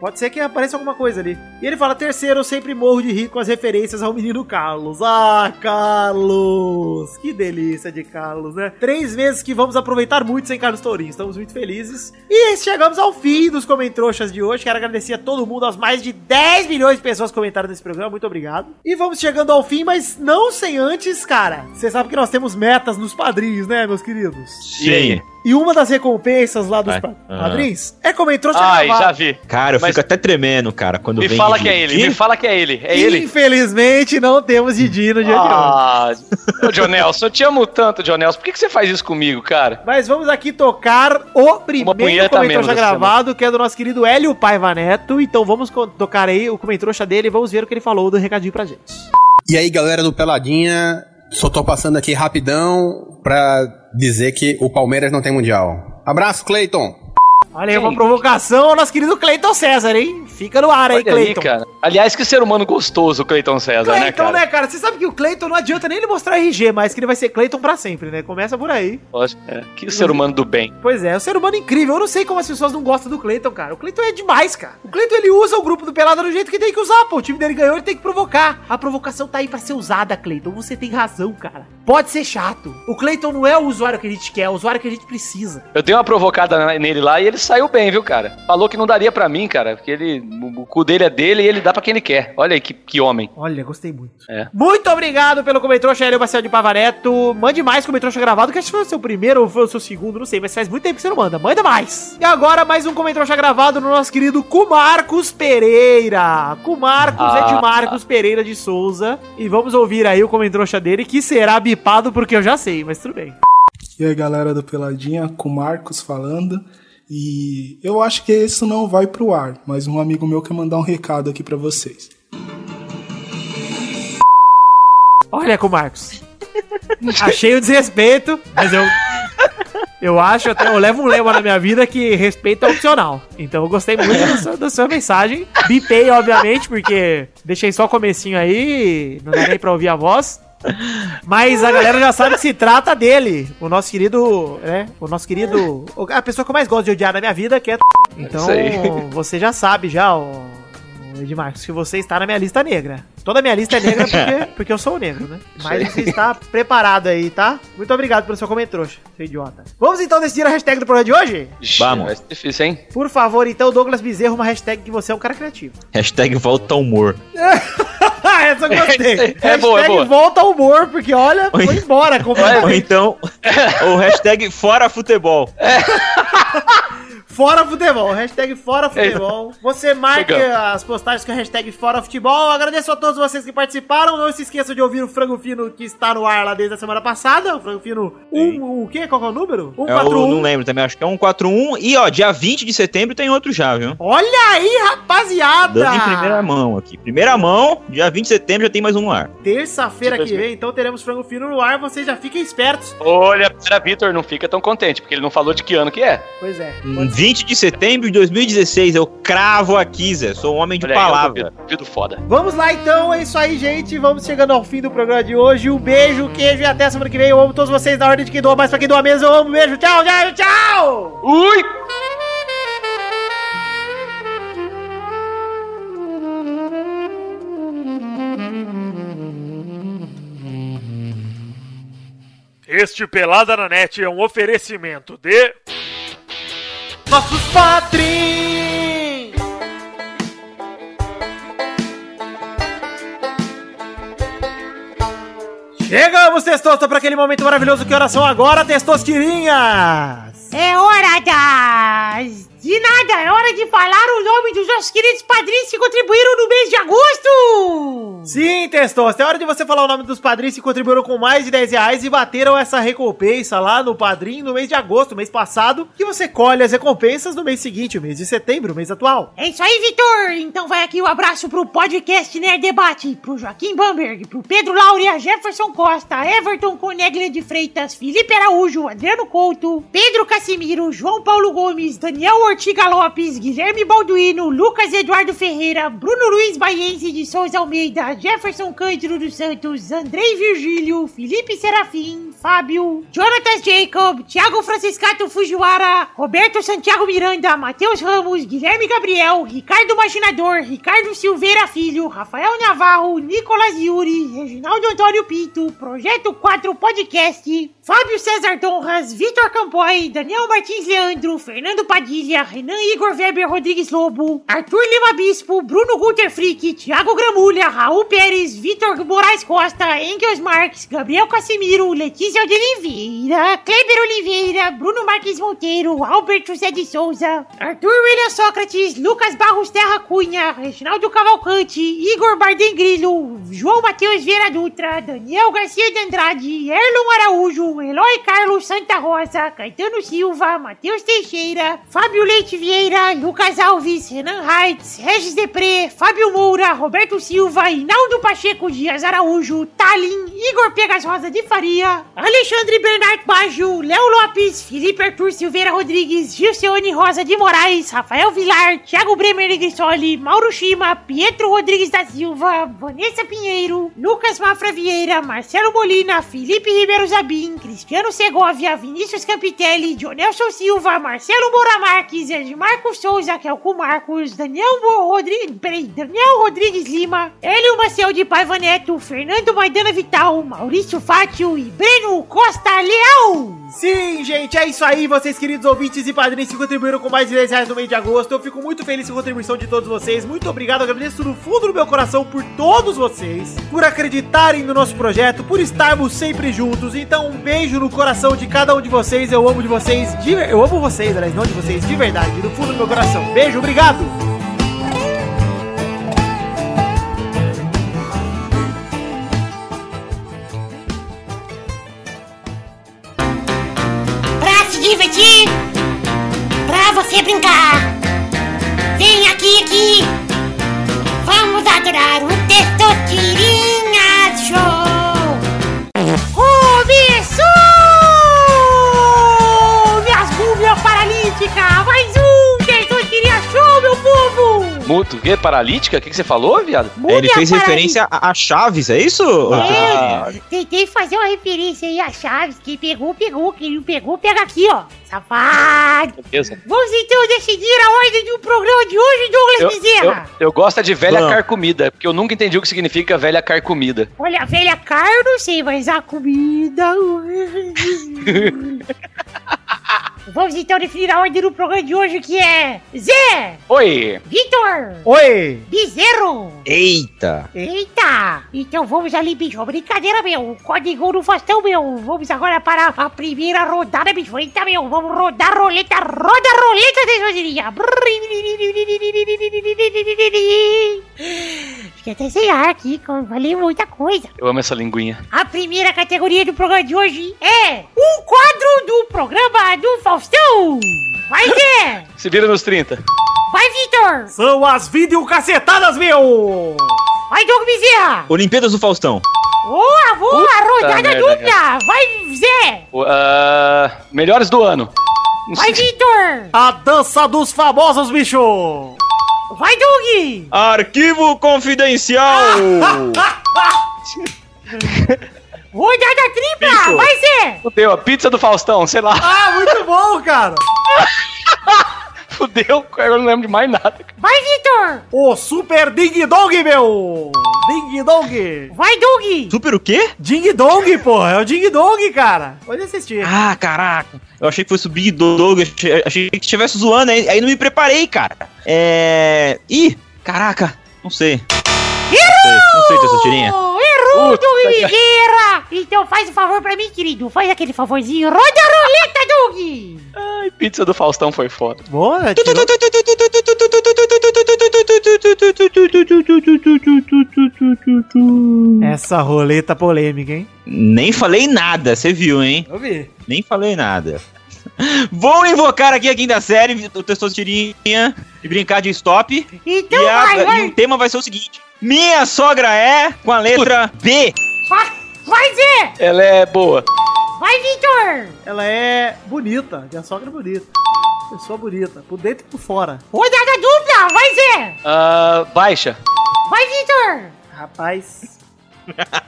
Pode ser que apareça alguma coisa ali. E ele fala: terceiro, eu sempre morro de rir com as referências ao menino Carlos. Ah, Carlos! Que delícia de Carlos, né? Três meses que vamos aproveitar muito sem Carlos Tourinho. Estamos muito felizes. E chegamos ao fim dos comentroxas de hoje. Quero agradecer a todo mundo, aos mais de 10 milhões de pessoas que comentaram nesse programa. Muito obrigado. E vamos chegando ao fim, mas não sem antes, cara. Você sabe que nós temos metas nos padrinhos, né, meus queridos? Aí? E uma das recompensas lá dos Aham. padrinhos é comentroxa Ai, gravado. já vi. Cara, eu Mas- fico até tremendo, cara, quando Me vem. fala de- que é ele, me fala que é ele. É ele. Infelizmente, não temos Didi no dia de hoje. Ah, ô Jonelson, eu te amo tanto, Jonelson. Por que, que você faz isso comigo, cara? Mas vamos aqui tocar o primeiro comentário gravado, que é do nosso querido Hélio Paiva Neto. Então vamos tocar aí o comentário dele e vamos ver o que ele falou do recadinho pra gente. E aí, galera do Peladinha, só tô passando aqui rapidão pra dizer que o Palmeiras não tem mundial. Abraço, Cleiton! Olha aí, uma provocação ao nosso querido Cleiton César, hein? Fica no ar aí, Cleiton. Aliás, que ser humano gostoso o Cleiton César, né, Cleiton, cara? né, cara? Você sabe que o Cleiton não adianta nem ele mostrar RG, mas que ele vai ser Cleiton pra sempre, né? Começa por aí. Lógico, é. Que ser humano do bem. Pois é, é um ser humano incrível. Eu não sei como as pessoas não gostam do Cleiton, cara. O Cleiton é demais, cara. O Cleiton ele usa o grupo do Pelada do jeito que tem que usar, pô. O time dele ganhou, ele tem que provocar. A provocação tá aí pra ser usada, Cleiton. Você tem razão, cara. Pode ser chato. O Cleiton não é o usuário que a gente quer, é o usuário que a gente precisa. Eu dei uma provocada nele lá e ele saiu bem, viu, cara? Falou que não daria pra mim, cara, porque ele, o, o cu dele é dele e ele dá pra quem ele quer. Olha aí que, que homem. Olha, gostei muito. É. Muito obrigado pelo comentário, Hélio Marcelo de Pavareto. Mande mais comentário gravado, que acho que foi o seu primeiro ou foi o seu segundo, não sei, mas faz muito tempo que você não manda. Manda mais. E agora, mais um comentário gravado no nosso querido Cumarcos Pereira. Cumarcos é de Ah. Marcos Pereira de Souza. E vamos ouvir aí o comentário dele, que será bipado porque eu já sei, mas tudo bem. E aí galera do Peladinha, com Marcos falando. E eu acho que isso não vai pro ar, mas um amigo meu quer mandar um recado aqui pra vocês. Olha, Cumarcos. Achei o desrespeito, mas eu. Eu acho, até eu levo um lema na minha vida que respeito é opcional. Então eu gostei muito da sua, da sua mensagem. Bipei, obviamente, porque deixei só o comecinho aí, não dá nem pra ouvir a voz. Mas a galera já sabe que se trata dele. O nosso querido, né? O nosso querido. A pessoa que eu mais gosto de odiar na minha vida, que é. Então, você já sabe, já, o Edmarcos, que você está na minha lista negra. Toda a minha lista é negra (laughs) porque, porque eu sou o negro, né? Mas você está preparado aí, tá? Muito obrigado pelo seu comentário, trouxa, seu idiota. Vamos então decidir a hashtag do programa de hoje? Vamos. Vai ser difícil, hein? Por favor, então, Douglas Bezerro, uma hashtag que você é um cara criativo. (laughs) Hashtag volta ao humor. (laughs) Essa eu gostei. É boa, é boa. volta ao humor, porque olha, foi embora Ou então, o hashtag fora futebol. Fora futebol, hashtag fora futebol. Você marque Chegamos. as postagens com a hashtag fora futebol. Agradeço a todos vocês que participaram. Não se esqueçam de ouvir o Frango Fino que está no ar lá desde a semana passada. O Frango Fino 1, o quê? Qual é o número? Eu 141. não lembro também, acho que é 141. E ó, dia 20 de setembro tem outro já, viu? Olha aí, rapaziada! Dando em primeira mão aqui. Primeira mão, dia 20 de setembro já tem mais um no ar. Terça-feira que vem, então teremos Frango Fino no ar. Vocês já fiquem espertos. Olha, para Vitor não fica tão contente, porque ele não falou de que ano que é. Pois é. 20 de setembro de 2016, eu cravo aqui, Zé. Sou um homem de Olha aí, palavra. eu duvido foda. Vamos lá então, é isso aí, gente. Vamos chegando ao fim do programa de hoje. Um beijo, queijo e até semana que vem. Eu amo todos vocês na ordem de quem doa mais pra quem doa menos. Eu amo, beijo, tchau, tchau, tchau! Ui! Este Pelada na Net é um oferecimento de. Nossos padrinhos! Chegamos, Testosta, para aquele momento maravilhoso. Que horas são agora, Testostirinhas? É hora das... De nada, é hora de falar o nome dos nossos queridos padrinhos que contribuíram no mês de agosto! Sim, Testosta, é hora de você falar o nome dos padrinhos que contribuíram com mais de 10 reais e bateram essa recompensa lá no padrinho no mês de agosto, mês passado, que você colhe as recompensas no mês seguinte, o mês de setembro, o mês atual. É isso aí, Vitor! Então vai aqui o abraço pro podcast Nerd Debate, pro Joaquim Bamberg, pro Pedro Laura, Jefferson Costa, Everton Coneglia de Freitas, Felipe Araújo, Adriano Couto, Pedro Casimiro, João Paulo Gomes, Daniel Ortiga Lopes, Guilherme Balduino, Lucas Eduardo Ferreira, Bruno Luiz Baiense de Souza Almeida, Jefferson Cândido dos Santos, Andrei Virgílio, Felipe Serafim, Fábio, Jonatas Jacob, Thiago Franciscato Fujiwara, Roberto Santiago Miranda, Matheus Ramos, Guilherme Gabriel, Ricardo Machinador, Ricardo Silveira Filho, Rafael Navarro, Nicolas Yuri, Reginaldo Antônio Pinto, Projeto 4 Podcast, Fábio César Donras, Vitor Campoy, Daniel Martins Leandro, Fernando Padilha, Renan Igor Weber Rodrigues Lobo, Arthur Lima Bispo, Bruno Gunter Frick, Thiago Gramulha, Raul Pérez, Vitor Moraes Costa, Engels Marques, Gabriel Casimiro, Letícia de Oliveira, Kleber Oliveira, Bruno Marques Monteiro, Albert José de Souza, Arthur William Sócrates, Lucas Barros Terra Cunha, Reginaldo Cavalcante, Igor Bardem Grillo, João Matheus Vieira Dutra, Daniel Garcia de Andrade, Erlon Araújo, Eloy Carlos Santa Rosa, Caetano Silva, Matheus Teixeira, Fábio Leite Vieira, Lucas Alves, Renan Heitz, Regis Depré, Fábio Moura, Roberto Silva, Inaldo Pacheco Dias Araújo, Talin, Igor Pegas Rosa de Faria, Alexandre Bernard Baggio, Léo Lopes, Felipe Arthur Silveira Rodrigues, Gilceone Rosa de Moraes, Rafael Vilar, Thiago Bremer Negrissoli, Mauro Shima, Pietro Rodrigues da Silva, Vanessa Pinheiro, Lucas Mafra Vieira, Marcelo Molina, Felipe Ribeiro Zabim, Cristiano Segovia, Vinícius Campitelli, Jonelson Silva, Marcelo Moura Marques, Edmarco Souza, Kelco Marcos, Daniel Rodrigues, peraí, Daniel Rodrigues Lima, Hélio Maciel de Paiva Neto, Fernando Maidana Vital, Maurício Fátio e Breno Costa Leal. Sim, gente, é isso aí, vocês queridos ouvintes e padrinhos que contribuíram com mais de 10 reais no mês de agosto. Eu fico muito feliz com a contribuição de todos vocês. Muito obrigado, agradeço do fundo do meu coração por todos vocês, por acreditarem no nosso projeto, por estarmos sempre juntos. Então, um beijo no coração de cada um de vocês. Eu amo de vocês, de eu amo vocês, aliás, não de vocês, de verdade, do fundo do meu coração. Beijo, obrigado! Você brincar. Vem aqui, aqui. Vamos adorar o Testosterinha Muto, que? Paralítica? O que, que você falou, viado? Ele fez Múmia referência a, a Chaves, é isso? É, tentei fazer uma referência aí a Chaves. Quem pegou, pegou. Quem não pegou, pega aqui, ó. Safado. Beleza. Vamos então decidir a ordem do programa de hoje, Douglas Eu, Bezerra. eu, eu gosto é de velha Vamos. carcomida, porque eu nunca entendi o que significa velha carcomida. Olha, a velha carne, não sei, mas a comida. (laughs) Vamos então definir a ordem do programa de hoje, que é Zé, Oi! Vitor, Oi! Bezerro. Eita! Eita! Então vamos ali, bicho. Brincadeira, meu. Código no Faustão, meu. Vamos agora para a primeira rodada, bicho. Eita, meu. Vamos rodar a roleta. Roda a roleta, tesouraria. Fiquei até sem ar aqui. Valeu muita coisa. Eu amo essa linguinha. A primeira categoria do programa de hoje é um quadro do programa do Faustão. Vai, (laughs) Zé. Se vira nos 30. Vai, Vitor. São as videocacetadas, meu! Vai, Doug Bezerra. Olimpíadas do Faustão. Boa, boa. Puta Rodada merda, dupla. Vai, Zé. Ah, melhores do ano. Vai, Vitor! A dança dos famosos, bicho! Vai, Doug! Arquivo confidencial! (laughs) Rodada tripla! Bicho. Vai, Zé! Fudeu, a pizza do Faustão, sei lá. Ah, muito bom, cara! (laughs) Fudeu, eu não lembro de mais nada. Vai, Vitor! O Super Ding Dong, meu! Ding Dong! Vai, Doug! Super o quê? Ding Dong, porra! É o Ding Dong, cara! Pode assistir. Ah, caraca. Eu achei que fosse o Big Dog, achei, achei que estivesse zoando, aí, aí não me preparei, cara. É... Ih, caraca, não sei. Não sei, não sei, Tessutirinha. Oh, errou, Puta que-! Então faz um favor pra mim, querido. Faz aquele favorzinho. Roda a roleta, Doug! Ai, pizza do Faustão foi foda. Boa, tirou... Essa roleta polêmica, hein? Nem falei nada, você viu, hein? Eu vi. Nem falei nada. (laughs) Vou invocar aqui a quinta série, o Testosterinha, e brincar de stop. Então e, a- vai, e vai! o tema vai ser o seguinte: Minha sogra é com a letra B. Vai, vai, Zé! Ela é boa. Vai, Vitor! Ela é bonita, minha sogra é bonita. Pessoa bonita, por dentro e por fora. Rodada dupla! Vai, Zé! Ah, baixa. Vai, Vitor! Rapaz. (laughs)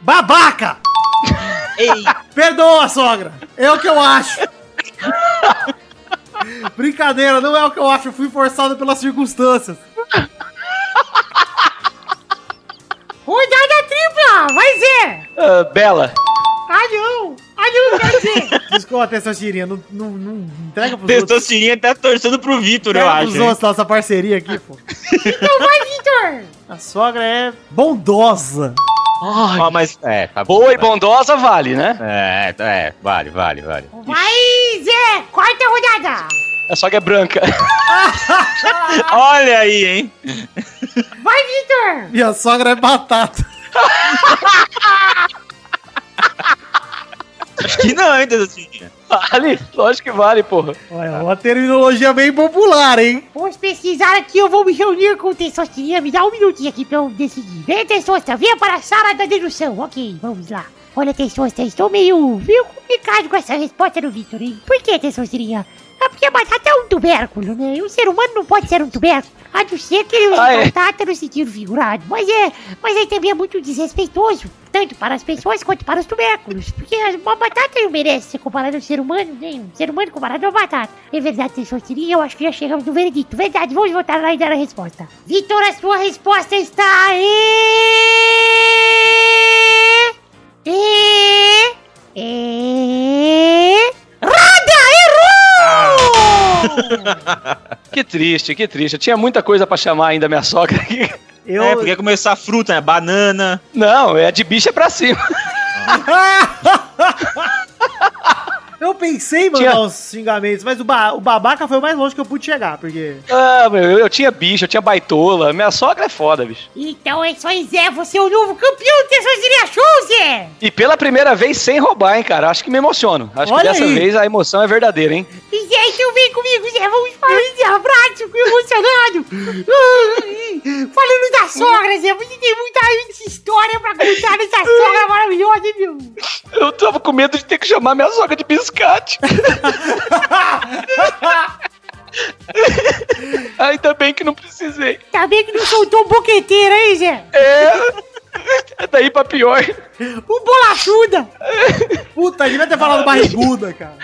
Babaca! Ei, Perdoa, sogra! É o que eu acho! (laughs) Brincadeira, não é o que eu acho, eu fui forçado pelas circunstâncias. Rodada tripla! Vai, Zé! Ah, bela. Ah, não! Ah, não, quer dizer! Desculpa, Testosterinha, não, não, não entrega pros outros. Testosterinha tá torcendo pro Vitor, eu acho. hein? outros nossa parceria aqui, pô. Então vai, Vitor! A sogra é bondosa. Ó, mas é, tá Boa e vai. bondosa vale, né? É, é, vale, vale, vale. Vai, Zé! Quarta rodada! A sogra é branca. (laughs) Olha aí, hein? Vai, Vitor! Minha sogra é batata. Acho (laughs) que não, hein, Testosterinha. Vale, lógico que vale, porra. Olha, uma terminologia bem popular, hein? Vamos pesquisar aqui, eu vou me reunir com o Testosterinha. Me dá um minutinho aqui pra eu decidir. Vem, Testosta, venha para a sala da dedução. Ok, vamos lá. Olha, Testosta, estou meio, meio complicado com essa resposta do Vitor, hein? Por que, Testosterinha? É porque a batata é um tubérculo, né? E um ser humano não pode ser um tubérculo. A não ser que ele use Ah, é? batata no sentido figurado. Mas é, mas aí também é muito desrespeitoso. Tanto para as pessoas quanto para os tubérculos. Porque uma batata não merece ser comparada ao ser humano, nem um ser humano comparado a uma batata. É verdade, Testosterinha, eu acho que já chegamos no veredito. Verdade, vamos voltar lá e dar a resposta. Vitor, a sua resposta está aí! E... E... Roda! Errou! (laughs) Que triste, que triste. Eu tinha muita coisa pra chamar ainda minha sogra aqui. (laughs) Eu, É, porque ia começar fruta, né? Banana. Não, é de bicha pra cima. (laughs) eu pensei em mandar Tinha- uns xingamentos, mas o, ba- o babaca foi o mais longe que eu pude chegar, porque... Ah, meu, eu, eu tinha bicho, eu tinha baitola. Minha sogra é foda, bicho. Então é isso aí, Zé. Você é o novo campeão do Testosterinha Show, Zé! E pela primeira vez sem roubar, hein, cara. Acho que me emociono. Acho Olha que dessa aí. vez a emoção é verdadeira, hein? E Zé, então vem comigo, Zé. Vamos falar Zé. Abraço, fico emocionado. (laughs) Falando da sogra, Zé. Você tem muita história pra contar dessa sogra maravilhosa, meu? Eu tava com medo de ter que chamar minha sogra de biscate. (laughs) Ainda bem que não precisei. Tá bem que não soltou um boqueteiro aí, Zé? É daí pra pior. Um bolachuda. Puta, devia ter falado barriguda, cara.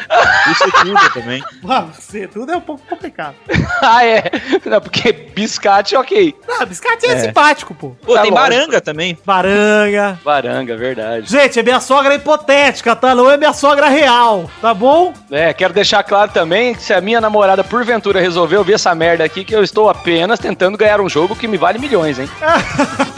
Isso é tudo também. Ah, Você tudo é um pouco complicado. (laughs) Ah, é. Não, porque biscate, ok. Ah, biscate é, É. simpático, pô. Pô, Tá tem lógico. baranga também. Baranga. Baranga, verdade. Gente, é minha sogra hipotética, tá? Não é minha sogra real, tá bom? É, quero deixar claro também que se a minha namorada porventura resolver ouvir essa merda aqui, que eu estou apenas tentando ganhar um jogo que me vale milhões, hein? (laughs)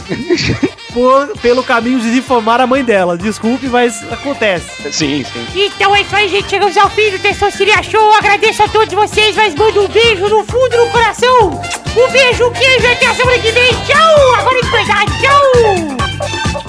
(laughs) Por, pelo caminho de difamar a mãe dela. Desculpe, mas acontece. Sim, sim. Então é isso aí, gente. Chegamos ao fim do Testosteria Show. Agradeço a todos vocês, mas mando um beijo no fundo do coração. Um beijo, um queijo. Até a semana que vem. Tchau. Agora de verdade. Tchau.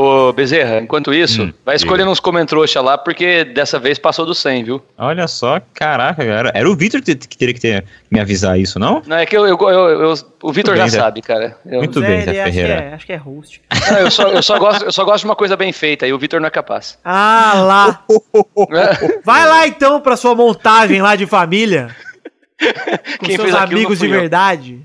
Ô, Bezerra, enquanto isso, Hum, vai escolhendo uns comentrouxa lá, porque dessa vez passou do 100, viu? Olha só, caraca, era, era o Victor que, teria que ter, me avisar isso, não? Não, é que eu, eu- eu- eu- o Vitor já Zé. sabe, cara. Eu, Muito bem, Zé ele acho que, Ferreira. é, acho que é host. (laughs) não, eu, só, eu, só gosto, eu só gosto de uma coisa bem feita, e o Vitor não é capaz. Ah, lá. Vai lá então pra sua montagem lá de família. (laughs) Com Quem seus amigos de verdade.